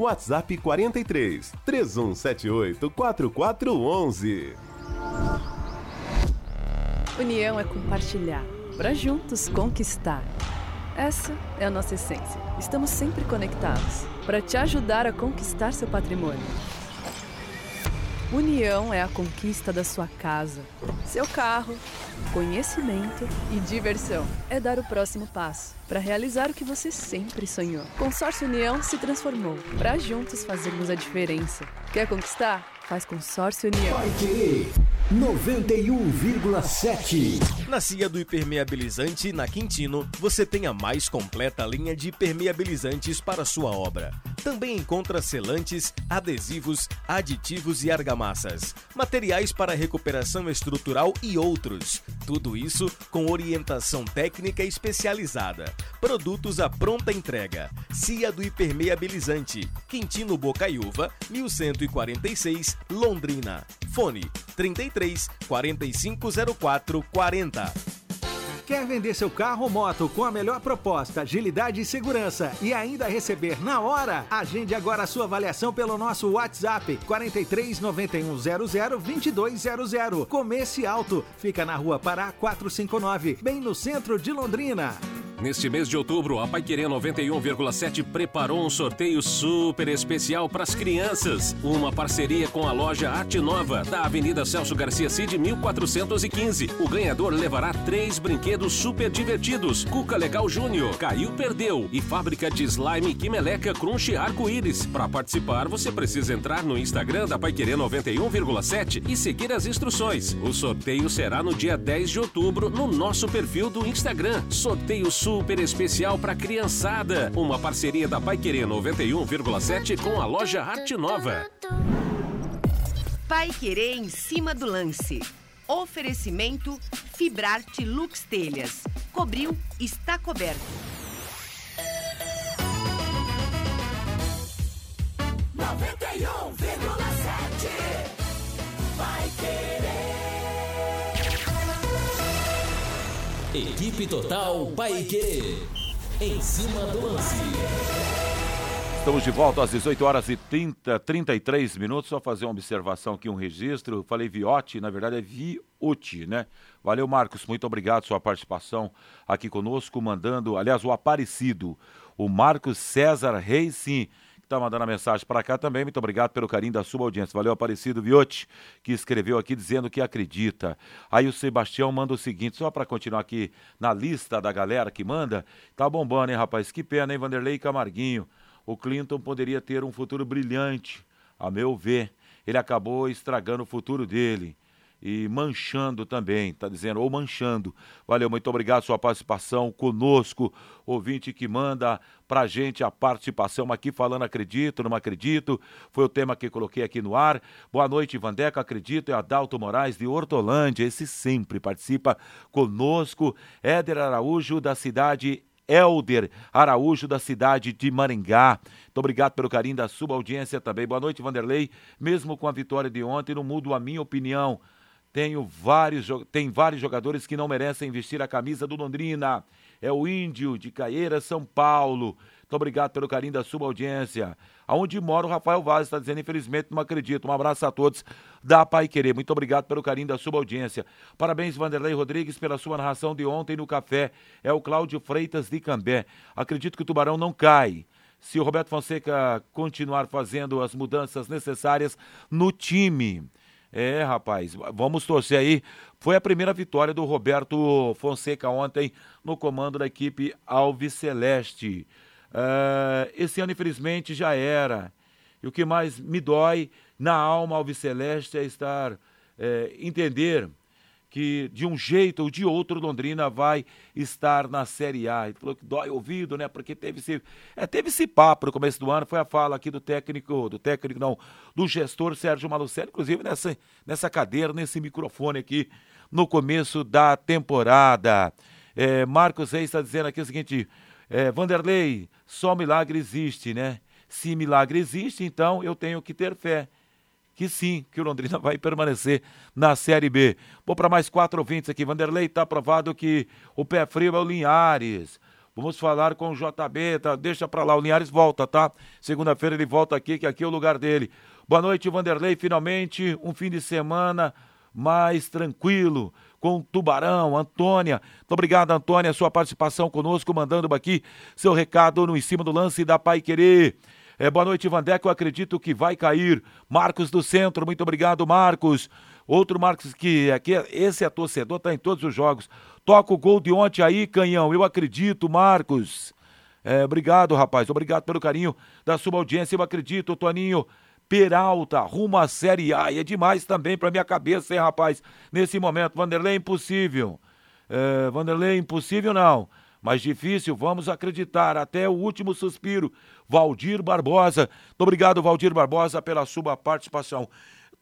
WhatsApp 43 3178 4411. União é compartilhar, para juntos conquistar. Essa é a nossa essência. Estamos sempre conectados para te ajudar a conquistar seu patrimônio. União é a conquista da sua casa, seu carro, conhecimento e diversão. É dar o próximo passo para realizar o que você sempre sonhou. Consórcio União se transformou para juntos fazermos a diferença. Quer conquistar? Faz Consórcio União. Vai querer 91,7. Na Cia do Hipermeabilizante, na Quintino, você tem a mais completa linha de impermeabilizantes para sua obra. Também encontra selantes, adesivos, aditivos e argamassas, materiais para recuperação estrutural e outros. Tudo isso com orientação técnica especializada. Produtos à pronta entrega. Cia do Hipermeabilizante, Quintino Bocaiúva, 1146, Londrina. Fone 33 4504 40. Quer vender seu carro ou moto com a melhor proposta, agilidade e segurança e ainda receber na hora? Agende agora a sua avaliação pelo nosso WhatsApp 43 9100 2200. Comece Alto, fica na rua Pará 459, bem no centro de Londrina. Neste mês de outubro, a Paiquerê 91,7 preparou um sorteio super especial para as crianças. Uma parceria com a loja Arte Nova, da Avenida Celso Garcia Cid, 1415. O ganhador levará três brinquedos super divertidos: Cuca Legal Júnior, Caiu Perdeu e fábrica de slime Quimeleca Crunch Arco-Íris. Para participar, você precisa entrar no Instagram da Paiquerê 91,7 e seguir as instruções. O sorteio será no dia 10 de outubro no nosso perfil do Instagram. Sorteio super especial para criançada. Uma parceria da Pai Querer 91,7 com a loja Arte Nova. Pai Querer em cima do lance. Oferecimento Fibrarte Lux Telhas. Cobriu, está coberto. Noventa e um vírgula sete. Vai querer. Equipe Total Paique. Em cima do lance. Estamos de volta às 18 horas e 30, 33 minutos. Só fazer uma observação aqui, um registro. Falei Viotti, na verdade é Viotti, né? Valeu, Marcos. Muito obrigado sua participação aqui conosco, mandando, aliás, o Aparecido, o Marcos César Reis, sim está mandando a mensagem para cá também. Muito obrigado pelo carinho da sua audiência. Valeu, Aparecido Viotti, que escreveu aqui dizendo que acredita. Aí o Sebastião manda o seguinte, só para continuar aqui na lista da galera que manda. Tá bombando, hein, rapaz? Que pena, hein, Vanderlei Camarguinho. O Clinton poderia ter um futuro brilhante, a meu ver. Ele acabou estragando o futuro dele e manchando também, tá dizendo, ou manchando. Valeu, muito obrigado sua participação conosco, ouvinte que manda pra gente a participação aqui falando acredito, não acredito, foi o tema que coloquei aqui no ar. Boa noite, Vandeca, acredito, é Adalto Moraes de Hortolândia, esse sempre participa conosco. Éder Araújo da cidade Elder Araújo, da cidade de Maringá. Muito obrigado pelo carinho da sua audiência também. Boa noite, Vanderlei. Mesmo com a vitória de ontem, não mudo a minha opinião. Tenho vários, tem vários jogadores que não merecem vestir a camisa do Londrina. É o Índio de Caeira, São Paulo. Muito obrigado pelo carinho da sua audiência. Aonde mora o Rafael Vaz está dizendo, infelizmente, não acredito. Um abraço a todos da Pai Querer. Muito obrigado pelo carinho da sua audiência. Parabéns, Vanderlei Rodrigues, pela sua narração de ontem no café. É o Cláudio Freitas de Cambé. Acredito que o Tubarão não cai se o Roberto Fonseca continuar fazendo as mudanças necessárias no time. É, rapaz, vamos torcer aí. Foi a primeira vitória do Roberto Fonseca ontem no comando da equipe Alves Celeste. Uh, esse ano, infelizmente, já era. E o que mais me dói na alma Alves Celeste é estar, é, entender que de um jeito ou de outro Londrina vai estar na Série A. Ele falou que dói ouvido, né? Porque teve esse, é, teve esse papo no começo do ano, foi a fala aqui do técnico, do técnico não, do gestor Sérgio Malucelli, inclusive nessa, nessa cadeira, nesse microfone aqui, no começo da temporada. É, Marcos Reis está dizendo aqui o seguinte, é, Vanderlei, só milagre existe, né? Se milagre existe, então eu tenho que ter fé que sim, que o Londrina vai permanecer na Série B. Vou para mais quatro ouvintes aqui. Vanderlei, está provado que o pé frio é o Linhares. Vamos falar com o JB, tá? Deixa para lá, o Linhares volta, tá? Segunda-feira ele volta aqui, que aqui é o lugar dele. Boa noite, Vanderlei. Finalmente um fim de semana mais tranquilo com Tubarão, Antônia. Muito obrigado, Antônia, sua participação conosco, mandando aqui seu recado no em cima do lance da Pai Querer. É, boa noite, Vandeco. Eu acredito que vai cair. Marcos do Centro, muito obrigado, Marcos. Outro Marcos que aqui, esse é torcedor, tá em todos os jogos. Toca o gol de ontem aí, canhão. Eu acredito, Marcos. É, obrigado, rapaz. Obrigado pelo carinho da sua audiência. Eu acredito, Toninho. Peralta, rumo à Série A. E é demais também pra minha cabeça, hein, rapaz? Nesse momento, Vanderlei, impossível. É, Vanderlei, impossível não. Mas difícil, vamos acreditar até o último suspiro. Valdir Barbosa. Muito obrigado, Valdir Barbosa, pela sua participação.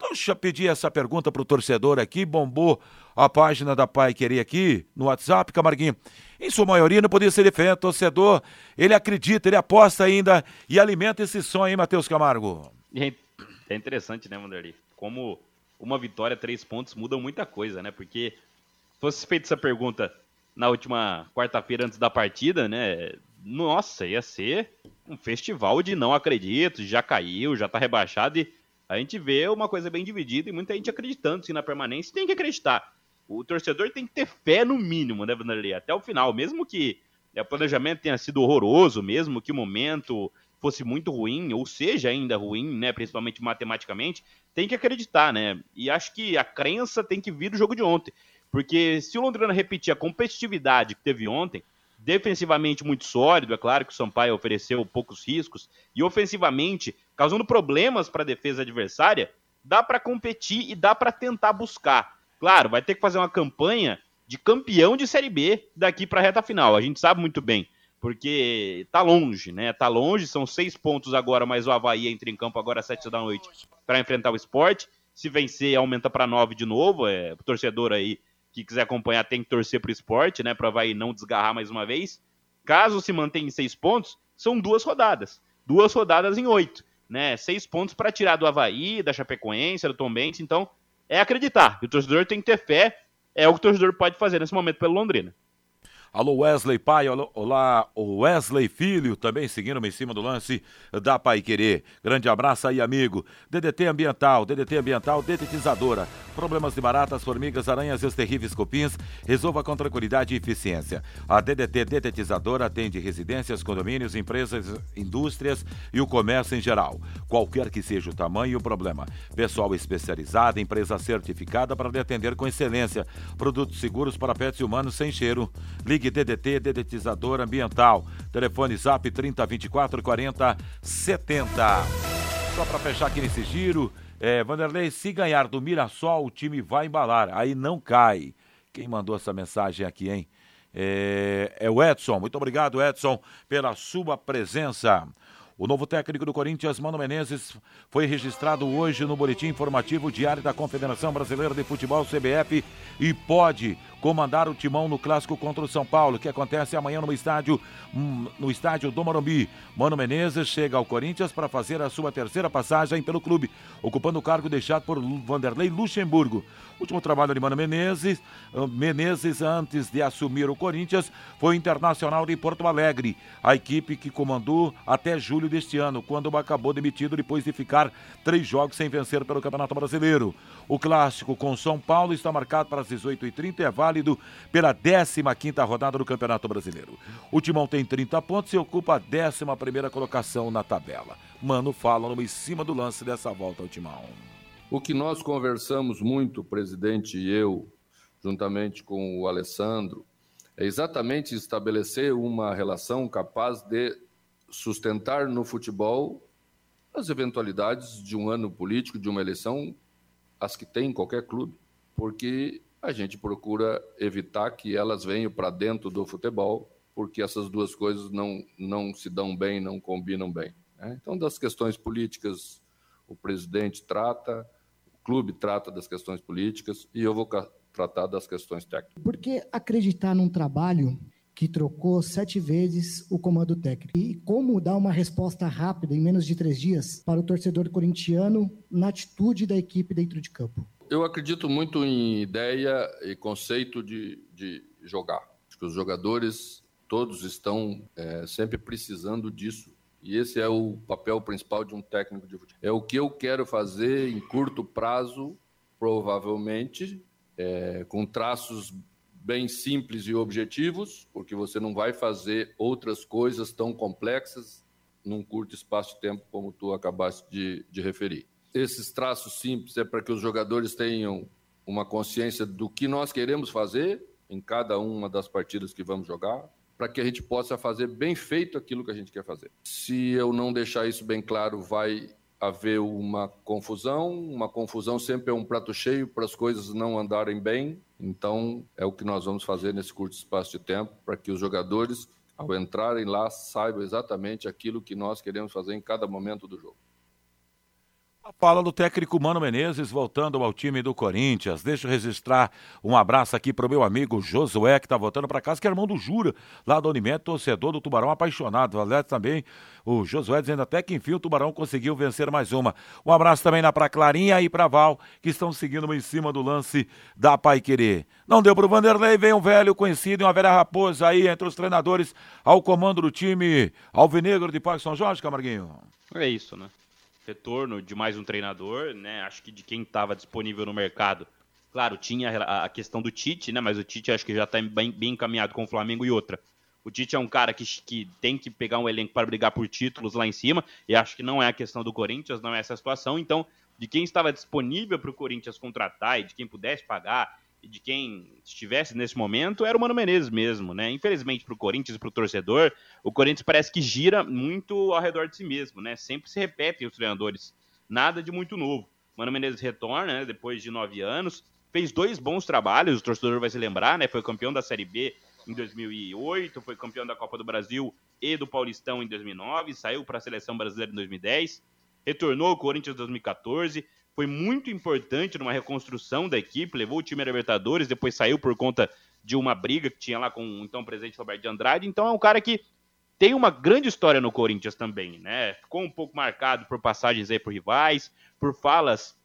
Deixa eu pedir essa pergunta para o torcedor aqui. Bombou a página da Pai Querer aqui no WhatsApp, Camarguinho. Em sua maioria, não podia ser diferente. Torcedor, ele acredita, ele aposta ainda e alimenta esse sonho, hein, Matheus Camargo? É interessante, né, Vanderlei? Como uma vitória, três pontos mudam muita coisa, né? Porque se fosse feita essa pergunta na última quarta-feira antes da partida, né? Nossa, ia ser um festival de não acredito, já caiu, já tá rebaixado e a gente vê uma coisa bem dividida e muita gente acreditando sim na permanência. Tem que acreditar. O torcedor tem que ter fé no mínimo, né, Vanderlei? Até o final. Mesmo que o planejamento tenha sido horroroso, mesmo que o momento fosse muito ruim, ou seja ainda ruim, né, principalmente matematicamente, tem que acreditar, né? E acho que a crença tem que vir do jogo de ontem. Porque se o Londrina repetir a competitividade que teve ontem, defensivamente muito sólido, é claro que o Sampaio ofereceu poucos riscos, e ofensivamente, causando problemas para a defesa adversária, dá para competir e dá para tentar buscar. Claro, vai ter que fazer uma campanha de campeão de Série B daqui para a reta final, a gente sabe muito bem, porque tá longe, né? Tá longe, são seis pontos agora, mas o Havaí entra em campo agora às sete da noite para enfrentar o esporte. Se vencer, aumenta para nove de novo. É, o torcedor aí que quiser acompanhar tem que torcer para o esporte, né? Para vai não desgarrar mais uma vez. Caso se mantenha em seis pontos, são duas rodadas. Duas rodadas em oito, né? Seis pontos para tirar do Havaí, da Chapecoense, do Tom Benz. Então, é acreditar. E o torcedor tem que ter fé. É o que o torcedor pode fazer nesse momento pelo Londrina. Alô Wesley Pai, olá Wesley Filho, também seguindo em cima do lance da Pai Querer. Grande abraço aí, amigo. DDT Ambiental, DDT Ambiental, detetizadora. Problemas de baratas, formigas, aranhas e os terríveis cupins, resolva com tranquilidade e eficiência. A DDT Detetizadora atende residências, condomínios, empresas, indústrias e o comércio em geral. Qualquer que seja o tamanho e o problema. Pessoal especializado, empresa certificada para lhe atender com excelência. Produtos seguros para pets humanos sem cheiro. Ligue Ligue DDT, dedetizador ambiental. Telefone Zap 3024 40 70. Só para fechar aqui nesse giro, é, Vanderlei, se ganhar do Mirassol, o time vai embalar. Aí não cai. Quem mandou essa mensagem aqui, hein? É, é o Edson. Muito obrigado, Edson, pela sua presença. O novo técnico do Corinthians, Mano Menezes, foi registrado hoje no Boletim Informativo Diário da Confederação Brasileira de Futebol, CBF, e pode comandar o timão no clássico contra o São Paulo, que acontece amanhã no estádio, hum, no estádio do Morumbi. Mano Menezes chega ao Corinthians para fazer a sua terceira passagem pelo clube, ocupando o cargo deixado por Vanderlei Luxemburgo. Último trabalho de Mano Menezes, hum, Menezes antes de assumir o Corinthians, foi internacional de Porto Alegre, a equipe que comandou até julho deste ano, quando acabou demitido depois de ficar três jogos sem vencer pelo Campeonato Brasileiro. O clássico com São Paulo está marcado para as 18h30 e é válido pela 15ª rodada do Campeonato Brasileiro. O Timão tem 30 pontos e ocupa a 11ª colocação na tabela. Mano, fala em cima do lance dessa volta ao Timão. O que nós conversamos muito, presidente e eu, juntamente com o Alessandro, é exatamente estabelecer uma relação capaz de sustentar no futebol as eventualidades de um ano político, de uma eleição, as que tem em qualquer clube, porque a gente procura evitar que elas venham para dentro do futebol, porque essas duas coisas não, não se dão bem, não combinam bem. Né? Então, das questões políticas, o presidente trata, o clube trata das questões políticas e eu vou tratar das questões técnicas. Por que acreditar num trabalho que trocou sete vezes o comando técnico. E como dar uma resposta rápida, em menos de três dias, para o torcedor corintiano na atitude da equipe dentro de campo? Eu acredito muito em ideia e conceito de, de jogar. Acho que os jogadores todos estão é, sempre precisando disso. E esse é o papel principal de um técnico de futebol. É o que eu quero fazer em curto prazo, provavelmente, é, com traços bem simples e objetivos, porque você não vai fazer outras coisas tão complexas num curto espaço de tempo como tu acabaste de, de referir. Esses traços simples é para que os jogadores tenham uma consciência do que nós queremos fazer em cada uma das partidas que vamos jogar, para que a gente possa fazer bem feito aquilo que a gente quer fazer. Se eu não deixar isso bem claro, vai haver uma confusão. Uma confusão sempre é um prato cheio para as coisas não andarem bem. Então, é o que nós vamos fazer nesse curto espaço de tempo para que os jogadores, ao entrarem lá, saibam exatamente aquilo que nós queremos fazer em cada momento do jogo. Fala do técnico Mano Menezes voltando ao time do Corinthians. Deixa eu registrar um abraço aqui pro meu amigo Josué, que tá voltando para casa, que é irmão do Jura, lá do Unimed, torcedor do Tubarão, apaixonado. Aliás, também o Josué dizendo até que enfim o Tubarão conseguiu vencer mais uma. Um abraço também na pra Clarinha e pra Val, que estão seguindo em cima do lance da Pai Querer. Não deu pro Vanderlei, vem um velho conhecido e uma velha raposa aí entre os treinadores ao comando do time Alvinegro de Parque São Jorge, Camarguinho. É isso, né? Retorno de mais um treinador, né? Acho que de quem estava disponível no mercado. Claro, tinha a questão do Tite, né? Mas o Tite acho que já está bem, bem encaminhado com o Flamengo e outra. O Tite é um cara que, que tem que pegar um elenco para brigar por títulos lá em cima, e acho que não é a questão do Corinthians, não é essa situação. Então, de quem estava disponível para o Corinthians contratar e de quem pudesse pagar, de quem estivesse nesse momento era o Mano Menezes mesmo, né? Infelizmente para o Corinthians e para o torcedor, o Corinthians parece que gira muito ao redor de si mesmo, né? Sempre se repetem os treinadores, nada de muito novo. Mano Menezes retorna, né, depois de nove anos, fez dois bons trabalhos, o torcedor vai se lembrar, né? Foi campeão da Série B em 2008, foi campeão da Copa do Brasil e do Paulistão em 2009, saiu para a seleção brasileira em 2010, retornou ao Corinthians em 2014 foi muito importante numa reconstrução da equipe, levou o time a Libertadores, depois saiu por conta de uma briga que tinha lá com o então presidente Roberto de Andrade. Então é um cara que tem uma grande história no Corinthians também, né? Ficou um pouco marcado por passagens aí por rivais, por falas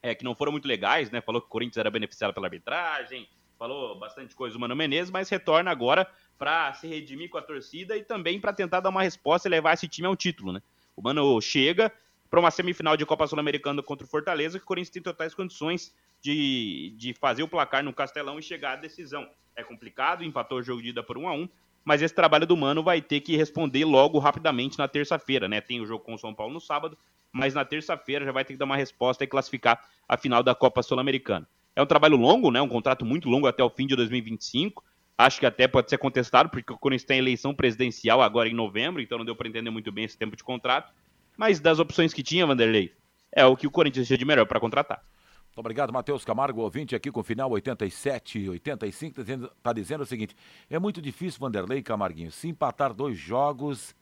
é, que não foram muito legais, né? Falou que o Corinthians era beneficiado pela arbitragem, falou bastante coisa do Mano Menezes, mas retorna agora para se redimir com a torcida e também para tentar dar uma resposta e levar esse time ao título, né? O Mano chega, para uma semifinal de Copa Sul-Americana contra o Fortaleza, que o Corinthians tem totais condições de, de fazer o placar no Castelão e chegar à decisão. É complicado, empatou o jogo de ida por 1 a 1 mas esse trabalho do Mano vai ter que responder logo rapidamente na terça-feira, né? Tem o jogo com o São Paulo no sábado, mas na terça-feira já vai ter que dar uma resposta e classificar a final da Copa Sul-Americana. É um trabalho longo, né? Um contrato muito longo até o fim de 2025. Acho que até pode ser contestado, porque o Corinthians tem eleição presidencial agora em novembro, então não deu para entender muito bem esse tempo de contrato. Mas das opções que tinha, Vanderlei, é o que o Corinthians tinha de melhor para contratar. Muito obrigado, Matheus Camargo, ouvinte aqui com o final 87, 85, está dizendo, o seguinte: é muito difícil, Vanderlei Camarguinho, se empatar dois jogos,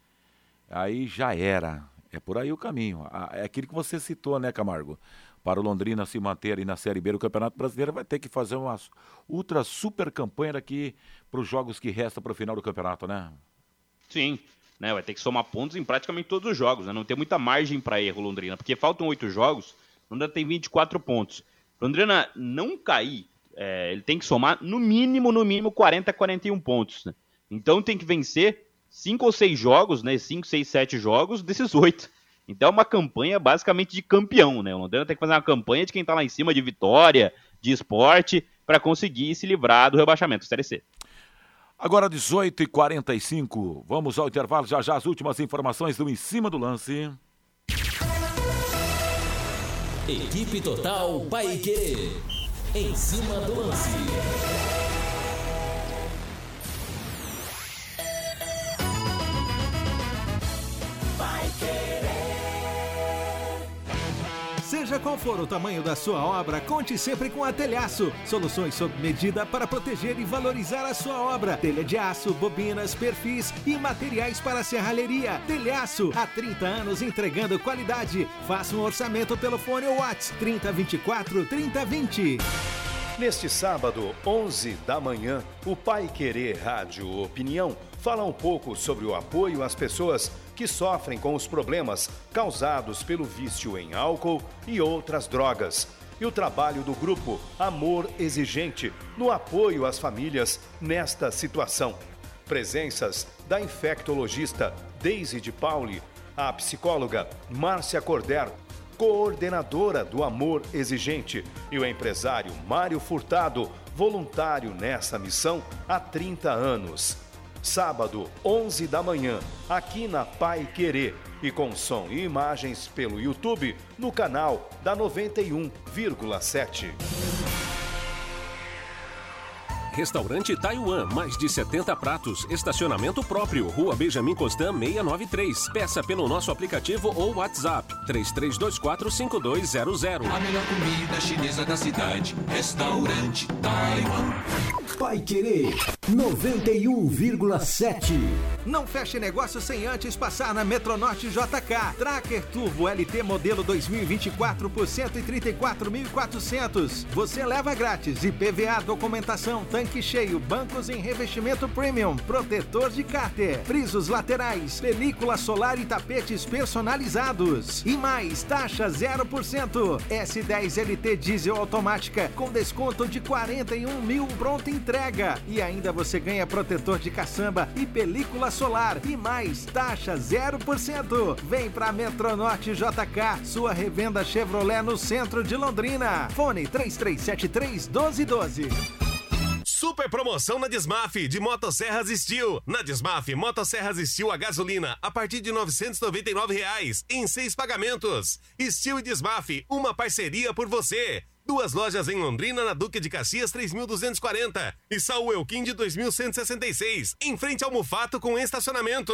aí já era. É por aí o caminho. É aquilo que você citou, né, Camargo? Para o Londrina se manter aí na Série B do Campeonato Brasileiro, vai ter que fazer uma ultra super campanha daqui para os jogos que restam para o final do campeonato, né? Sim, né? Vai ter que somar pontos em praticamente todos os jogos, né? Não tem muita margem para erro Londrina, porque faltam oito jogos, Londrina tem 24 pontos. Londrina não cair, é, ele tem que somar no mínimo, no mínimo 40, 41 pontos, né? Então tem que vencer cinco ou seis jogos, né? Cinco, seis, sete jogos desses oito. Então é uma campanha basicamente de campeão, né? O Londrina tem que fazer uma campanha de quem tá lá em cima de vitória, de esporte, para conseguir se livrar do rebaixamento, Série C. Agora 18h45, vamos ao intervalo, já já as últimas informações do Em Cima do Lance. Equipe Total Paique. Em cima do lance. Seja qual for o tamanho da sua obra, conte sempre com a Telhaço. Soluções sob medida para proteger e valorizar a sua obra. Telha de aço, bobinas, perfis e materiais para serralheria. Telhaço, há 30 anos entregando qualidade. Faça um orçamento pelo fone WhatsApp 3024 3020. Neste sábado, 11 da manhã, o Pai Querer Rádio Opinião fala um pouco sobre o apoio às pessoas que sofrem com os problemas causados pelo vício em álcool e outras drogas. E o trabalho do grupo Amor Exigente no apoio às famílias nesta situação. Presenças da infectologista Daisy de Pauli, a psicóloga Márcia Corder, coordenadora do Amor Exigente, e o empresário Mário Furtado, voluntário nessa missão há 30 anos sábado, 11 da manhã, aqui na Pai Querer e com som e imagens pelo YouTube no canal da 91,7. Restaurante Taiwan, mais de 70 pratos. Estacionamento próprio. Rua Benjamin Constant 693. Peça pelo nosso aplicativo ou WhatsApp 33245200. A melhor comida chinesa da cidade. Restaurante Taiwan. Pai Querer 91,7. Não feche negócio sem antes passar na Metronorte JK. Tracker Turbo LT modelo 2024 por 134.400. Você leva grátis IPVA, documentação, tanque cheio, bancos em revestimento premium, protetor de cárter, frisos laterais, película solar e tapetes personalizados. E mais, taxa 0%. S10 LT diesel automática com desconto de 41 mil pronta entrega. E ainda você ganha protetor de caçamba e película solar. E mais, taxa 0%. Vem pra Metronorte JK, sua revenda Chevrolet no centro de Londrina. Fone 3373 1212. Super promoção na Desmaf de Motosserras Steel. Na Desmaf, Motosserras Steel a gasolina a partir de 999 reais, em seis pagamentos. Steel e Desmaf, uma parceria por você. Duas lojas em Londrina, na Duque de Caxias 3240 e Saul Elquim de 2166, em frente ao Mufato com estacionamento.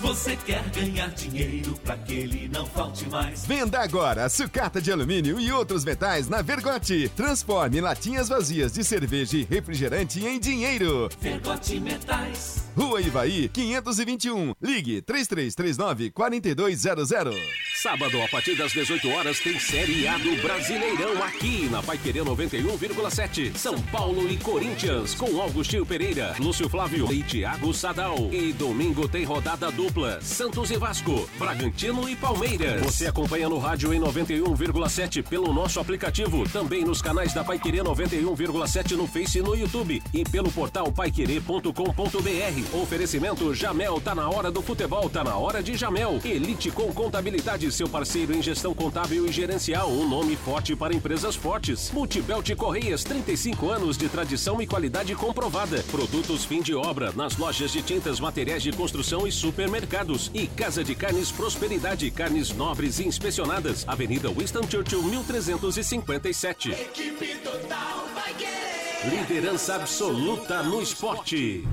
Você quer ganhar dinheiro para que ele não falte mais? Venda agora sucata de alumínio e outros metais na Vergote. Transforme latinhas vazias de cerveja e refrigerante em dinheiro. Vergote Metais. Rua Ivaí, 521. Ligue 3339 4200. Sábado, a partir das 18 horas, tem Série A do Brasileirão aqui na Paiquerê 91,7. São Paulo e Corinthians, com Augustinho Pereira, Lúcio Flávio e Thiago Sadal. E domingo tem rodada dupla: Santos e Vasco, Bragantino e Palmeiras. Você acompanha no rádio em 91,7 pelo nosso aplicativo, também nos canais da Paiquerê 91,7 no Face e no YouTube e pelo portal paiquerê.com.br. Oferecimento Jamel, tá na hora do futebol, tá na hora de Jamel. Elite com contabilidade, seu parceiro em gestão contábil e gerencial, um nome forte para empresas fortes. Multibelt Correias, 35 anos de tradição e qualidade comprovada. Produtos fim de obra nas lojas de tintas, materiais de construção e supermercados. E Casa de Carnes Prosperidade, carnes nobres e inspecionadas. Avenida Winston Churchill, 1357. Equipe total vai querer. Liderança absoluta no esporte.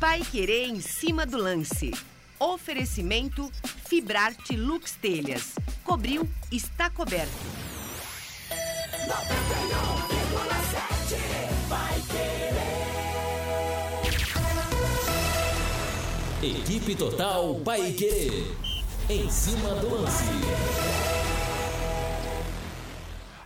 Pai Querer em cima do lance. Oferecimento Fibrarte Lux Telhas. Cobriu, está coberto. 91,7 vai querer. Equipe Total Paique. Em cima do lance.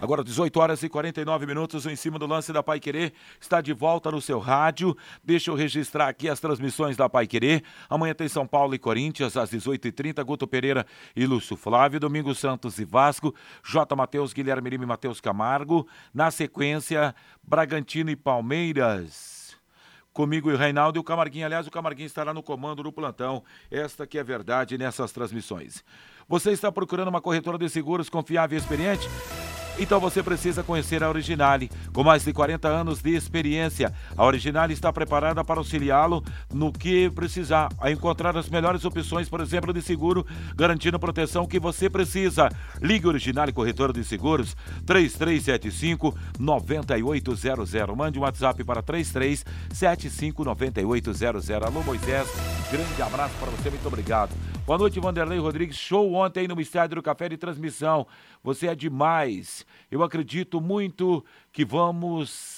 Agora 18 horas e 49 minutos, o em cima do lance da Pai Querer está de volta no seu rádio. Deixa eu registrar aqui as transmissões da Pai Querer. Amanhã tem São Paulo e Corinthians às 18h30, Guto Pereira e Lúcio Flávio. Domingo Santos e Vasco, J. Matheus, Guilherme Lima e Matheus Camargo. Na sequência, Bragantino e Palmeiras. Comigo e o Reinaldo e o Camarguinho. Aliás, o Camarguinho estará no comando no plantão. Esta que é a verdade nessas transmissões. Você está procurando uma corretora de seguros confiável e experiente? Então você precisa conhecer a Originale. Com mais de 40 anos de experiência, a Originale está preparada para auxiliá-lo no que precisar, a encontrar as melhores opções, por exemplo, de seguro, garantindo a proteção que você precisa. Ligue Originale Corretora de Seguros 3375 9800. Mande um WhatsApp para 3375 9800. Alô Moisés, grande abraço para você, muito obrigado. Boa noite, Vanderlei Rodrigues. Show ontem no Estádio do Café de Transmissão. Você é demais. Eu acredito muito que vamos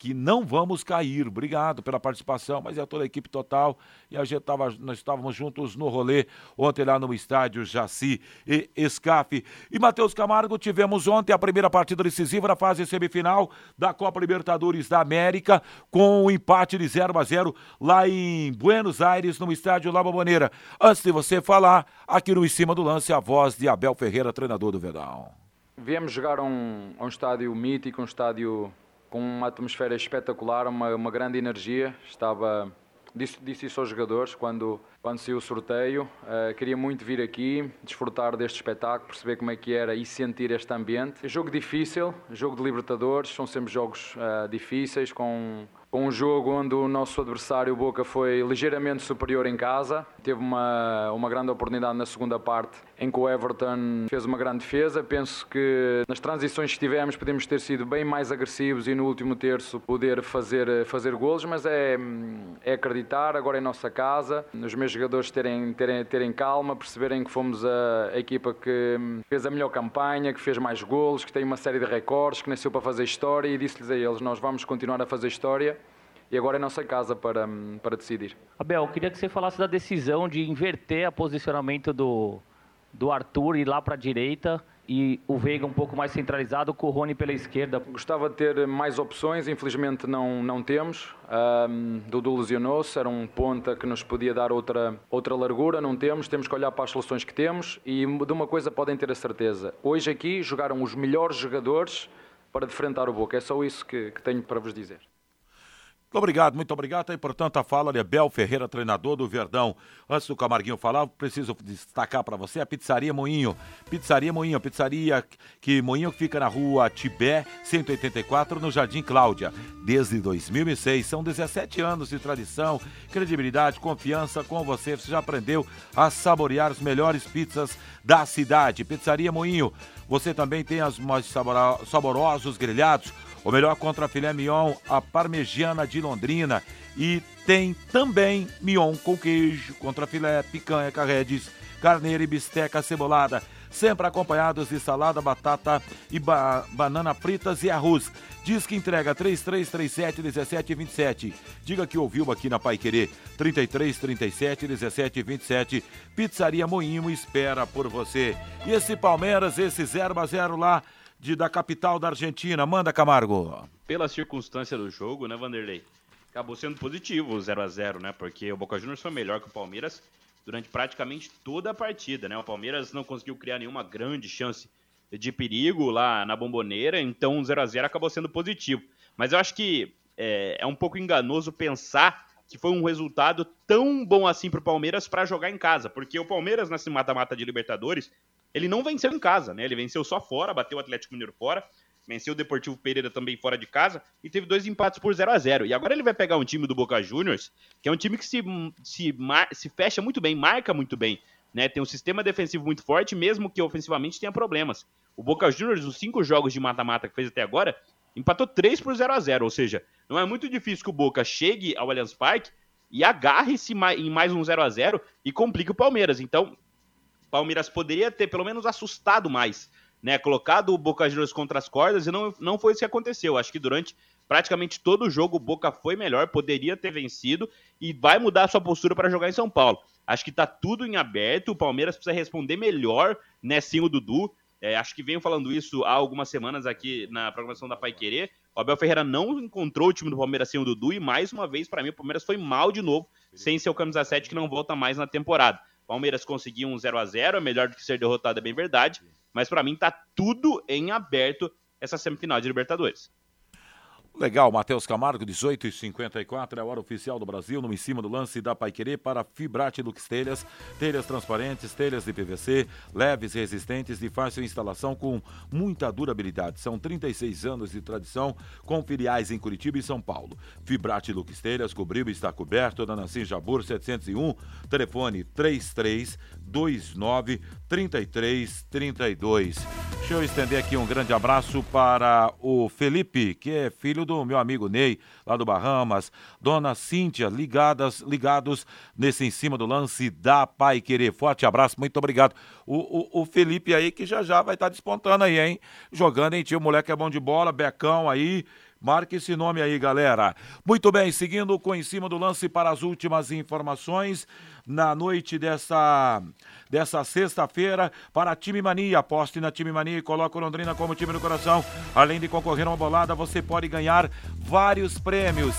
que não vamos cair. Obrigado pela participação, mas é toda a equipe total. E a gente tava, nós estávamos juntos no rolê ontem lá no estádio Jaci e Escafe. E Matheus Camargo, tivemos ontem a primeira partida decisiva da fase semifinal da Copa Libertadores da América, com o um empate de 0 a 0 lá em Buenos Aires, no estádio La Bombonera. Antes de você falar, aqui no Em Cima do Lance, a voz de Abel Ferreira, treinador do Verdão. Viemos jogar um, um estádio mítico, um estádio com uma atmosfera espetacular, uma, uma grande energia. Estava, disse, disse isso aos jogadores quando quando saiu o sorteio. Uh, queria muito vir aqui, desfrutar deste espetáculo, perceber como é que era e sentir este ambiente. Jogo difícil, jogo de Libertadores, são sempre jogos uh, difíceis, com um jogo onde o nosso adversário, Boca, foi ligeiramente superior em casa. Teve uma, uma grande oportunidade na segunda parte em que o Everton fez uma grande defesa. Penso que nas transições que tivemos podemos ter sido bem mais agressivos e no último terço poder fazer, fazer golos, mas é, é acreditar agora em nossa casa, os meus jogadores terem, terem, terem calma, perceberem que fomos a, a equipa que fez a melhor campanha, que fez mais golos, que tem uma série de recordes, que nasceu para fazer história e disse-lhes a eles: nós vamos continuar a fazer história e agora é nossa casa para, para decidir. Abel, queria que você falasse da decisão de inverter o posicionamento do, do Arthur ir lá para a direita e o Veiga um pouco mais centralizado com o Rony pela esquerda. Gostava de ter mais opções, infelizmente não, não temos. Um, Dudu lesionou-se, era um ponta que nos podia dar outra, outra largura, não temos. Temos que olhar para as soluções que temos e de uma coisa podem ter a certeza. Hoje aqui jogaram os melhores jogadores para defrontar o Boca. É só isso que, que tenho para vos dizer. Muito obrigado, muito obrigado. Aí, portanto, a fala de Bel Ferreira, treinador do Verdão. Antes do Camarguinho falar, preciso destacar para você a Pizzaria Moinho. Pizzaria Moinho, pizzaria que Moinho fica na rua Tibé, 184, no Jardim Cláudia. Desde 2006, são 17 anos de tradição, credibilidade, confiança com você. Você já aprendeu a saborear as melhores pizzas da cidade. Pizzaria Moinho. Você também tem os mais saborosos grelhados o melhor contra filé mignon, a parmegiana de Londrina. E tem também mignon com queijo, contra filé, picanha, carredes, carneira e bisteca cebolada. Sempre acompanhados de salada, batata e ba banana fritas e arroz. Diz que entrega 3337 1727. Diga que ouviu aqui na Pai Querer 3337 1727. Pizzaria Moinho espera por você. E esse Palmeiras, esse 0 a 0 lá de, da capital da Argentina. Manda, Camargo. Pela circunstância do jogo, né, Vanderlei? Acabou sendo positivo o 0 a 0 né? Porque o Boca Juniors foi melhor que o Palmeiras durante praticamente toda a partida, né? O Palmeiras não conseguiu criar nenhuma grande chance de perigo lá na bomboneira, então o 0 a 0 acabou sendo positivo. Mas eu acho que é, é um pouco enganoso pensar que foi um resultado tão bom assim para o Palmeiras para jogar em casa, porque o Palmeiras nesse mata-mata de Libertadores ele não venceu em casa, né? Ele venceu só fora, bateu o Atlético Mineiro fora, venceu o Deportivo Pereira também fora de casa e teve dois empates por 0 a 0 E agora ele vai pegar um time do Boca Juniors, que é um time que se, se, se fecha muito bem, marca muito bem. Né, tem um sistema defensivo muito forte, mesmo que ofensivamente tenha problemas. O Boca Juniors, os cinco jogos de mata-mata que fez até agora, empatou 3 por 0 a 0 Ou seja, não é muito difícil que o Boca chegue ao Allianz Parque e agarre-se em mais um 0 a 0 e complique o Palmeiras. Então, Palmeiras poderia ter pelo menos assustado mais, né? Colocado o Boca Juniors contra as cordas e não, não foi isso que aconteceu. Acho que durante praticamente todo o jogo o Boca foi melhor, poderia ter vencido e vai mudar a sua postura para jogar em São Paulo. Acho que tá tudo em aberto, o Palmeiras precisa responder melhor, né, sim o Dudu. É, acho que venho falando isso há algumas semanas aqui na programação da Pai Querer. O Abel Ferreira não encontrou o time do Palmeiras sem o Dudu e mais uma vez, para mim, o Palmeiras foi mal de novo, sem seu camisa 7 que não volta mais na temporada. Palmeiras conseguiu um 0 a 0 é melhor do que ser derrotado, é bem verdade. Mas para mim tá tudo em aberto essa semifinal de Libertadores. Legal, Matheus Camargo, 18 e 54 é a hora oficial do Brasil, no em cima do lance da Paiquerê para Fibrate Lux Telhas, telhas transparentes, telhas de PVC, leves, resistentes, de fácil instalação com muita durabilidade. São 36 anos de tradição com filiais em Curitiba e São Paulo. Fibrate Lux Telhas cobriu e está coberto na Nassim Jabur 701, telefone 3329 3332. Deixa eu estender aqui um grande abraço para o Felipe, que é filho do meu amigo Ney, lá do Bahamas, Dona Cíntia, ligadas, ligados nesse em cima do lance da Pai Querer. Forte abraço, muito obrigado. O, o, o Felipe aí que já já vai estar tá despontando aí, hein? Jogando, hein, tio? Moleque é bom de bola, Becão aí. Marque esse nome aí, galera. Muito bem, seguindo com em cima do lance para as últimas informações na noite dessa dessa sexta-feira para a Time Mania. Aposte na Time Mania e coloque o Londrina como time do coração. Além de concorrer a uma bolada, você pode ganhar vários prêmios.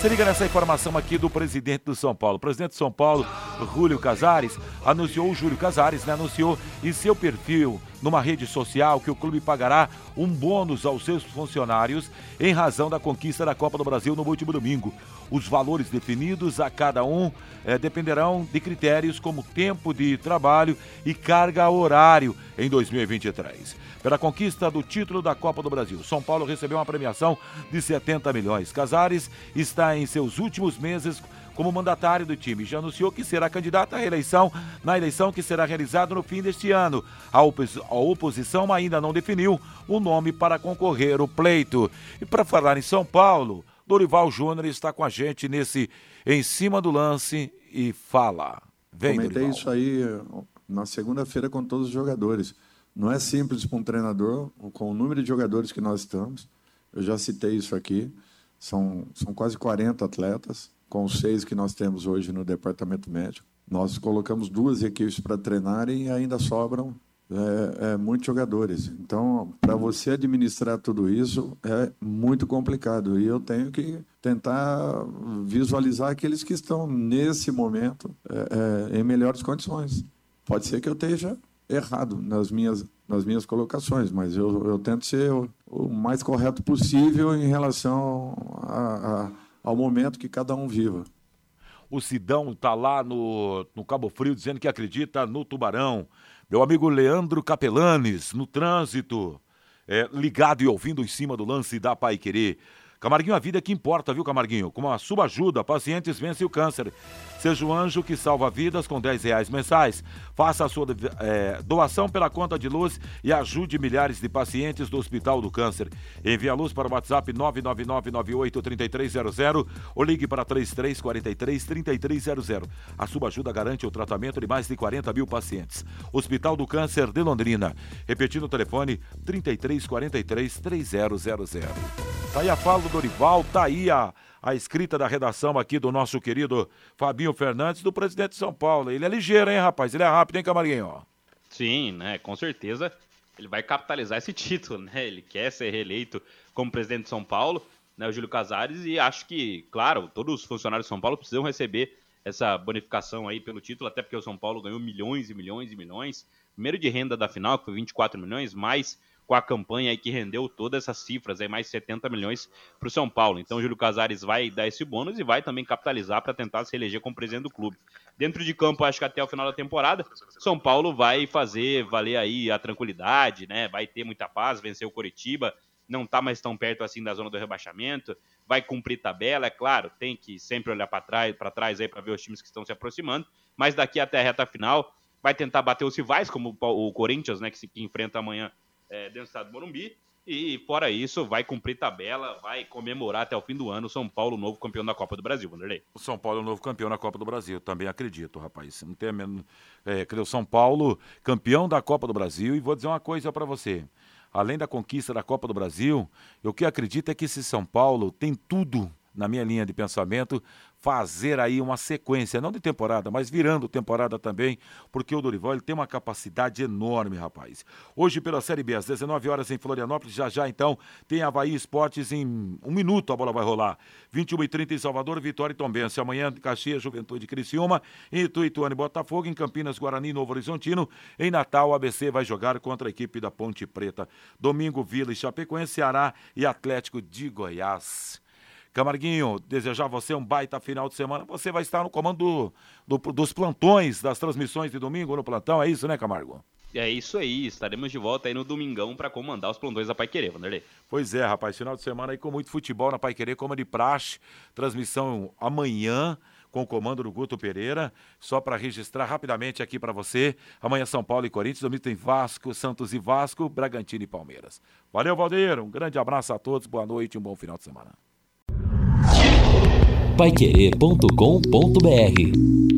Se liga nessa informação aqui do presidente do São Paulo. O presidente de São Paulo, Júlio Casares, anunciou, o Júlio Casares, né, anunciou em seu perfil numa rede social que o clube pagará um bônus aos seus funcionários em razão da conquista da Copa do Brasil no último domingo. Os valores definidos a cada um eh, dependerão de critérios como tempo de trabalho e carga horário em 2023. Pela conquista do título da Copa do Brasil, São Paulo recebeu uma premiação de 70 milhões. Casares está em seus últimos meses como mandatário do time. Já anunciou que será candidato à reeleição na eleição que será realizada no fim deste ano. A, opos a oposição ainda não definiu o nome para concorrer o pleito. E para falar em São Paulo, Dorival Júnior está com a gente nesse Em Cima do Lance e fala. Vem, Comentei Dorival. isso aí eh, na segunda-feira com todos os jogadores. Não é simples para um treinador, com o número de jogadores que nós estamos. Eu já citei isso aqui. São, são quase 40 atletas, com os seis que nós temos hoje no departamento médico. Nós colocamos duas equipes para treinarem e ainda sobram é, é, muitos jogadores. Então, para você administrar tudo isso é muito complicado. E eu tenho que tentar visualizar aqueles que estão nesse momento é, é, em melhores condições. Pode ser que eu esteja errado nas minhas, nas minhas colocações, mas eu, eu tento ser o, o mais correto possível em relação a, a, ao momento que cada um viva. O Sidão está lá no, no Cabo Frio dizendo que acredita no Tubarão. Meu amigo Leandro Capelanes, no trânsito, é, ligado e ouvindo em cima do lance da Pai Querer. Camarguinho, a vida é que importa, viu, Camarguinho? Com a sua ajuda, pacientes vencem o câncer. Seja o anjo que salva vidas com 10 reais mensais. Faça a sua é, doação pela conta de luz e ajude milhares de pacientes do Hospital do Câncer. Envie a luz para o WhatsApp 999983300 ou ligue para 3343-3300. A sua ajuda garante o tratamento de mais de 40 mil pacientes. Hospital do Câncer de Londrina. Repetindo o telefone 3343-3000. Tá aí a fala do Dorival, tá aí a, a escrita da redação aqui do nosso querido Fabinho Fernandes, do presidente de São Paulo. Ele é ligeiro, hein, rapaz? Ele é rápido, hein, Camarguinho? Sim, né? Com certeza ele vai capitalizar esse título, né? Ele quer ser reeleito como presidente de São Paulo, né? O Júlio Casares, e acho que, claro, todos os funcionários de São Paulo precisam receber essa bonificação aí pelo título, até porque o São Paulo ganhou milhões e milhões e milhões. Primeiro de renda da final, que foi 24 milhões, mais com a campanha que rendeu todas essas cifras, aí mais 70 milhões para o São Paulo. Então Júlio Casares vai dar esse bônus e vai também capitalizar para tentar se eleger como presidente do clube. Dentro de campo, acho que até o final da temporada, São Paulo vai fazer valer aí a tranquilidade, né? Vai ter muita paz, vencer o Coritiba, não tá mais tão perto assim da zona do rebaixamento, vai cumprir tabela, é claro, tem que sempre olhar para trás, para trás aí para ver os times que estão se aproximando, mas daqui até a reta final vai tentar bater os rivais, como o Corinthians, né, que se que enfrenta amanhã é, dentro do estado do Morumbi. E fora isso, vai cumprir tabela, vai comemorar até o fim do ano o São Paulo, novo campeão da Copa do Brasil, Vanderlei. O São Paulo novo campeão da Copa do Brasil, também acredito, rapaz. Não tem menos. É, o São Paulo, campeão da Copa do Brasil, e vou dizer uma coisa para você. Além da conquista da Copa do Brasil, eu que acredito é que esse São Paulo tem tudo, na minha linha de pensamento, fazer aí uma sequência, não de temporada, mas virando temporada também, porque o Dorival ele tem uma capacidade enorme, rapaz. Hoje pela Série B, às 19 horas em Florianópolis, já já então tem Havaí Esportes em um minuto a bola vai rolar. 21 e 30 em Salvador, Vitória e Tombense. Amanhã Caxias, Juventude Criciúma, em Ituano Botafogo, em Campinas, Guarani Novo Horizontino. Em Natal, o ABC vai jogar contra a equipe da Ponte Preta. Domingo, Vila e Chapecoense, Ceará e Atlético de Goiás. Camarguinho, desejar você um baita final de semana. Você vai estar no comando do, do, dos plantões, das transmissões de domingo no plantão, é isso, né, Camargo? É isso aí, estaremos de volta aí no domingão para comandar os plantões da Pai Querer, Vanderlei. Pois é, rapaz, final de semana aí com muito futebol na Pai Querer, como de praxe. Transmissão amanhã com o comando do Guto Pereira. Só para registrar rapidamente aqui para você. Amanhã São Paulo e Corinthians, domingo tem Vasco, Santos e Vasco, Bragantino e Palmeiras. Valeu, Valdeiro. Um grande abraço a todos, boa noite e um bom final de semana paiquerê.com.br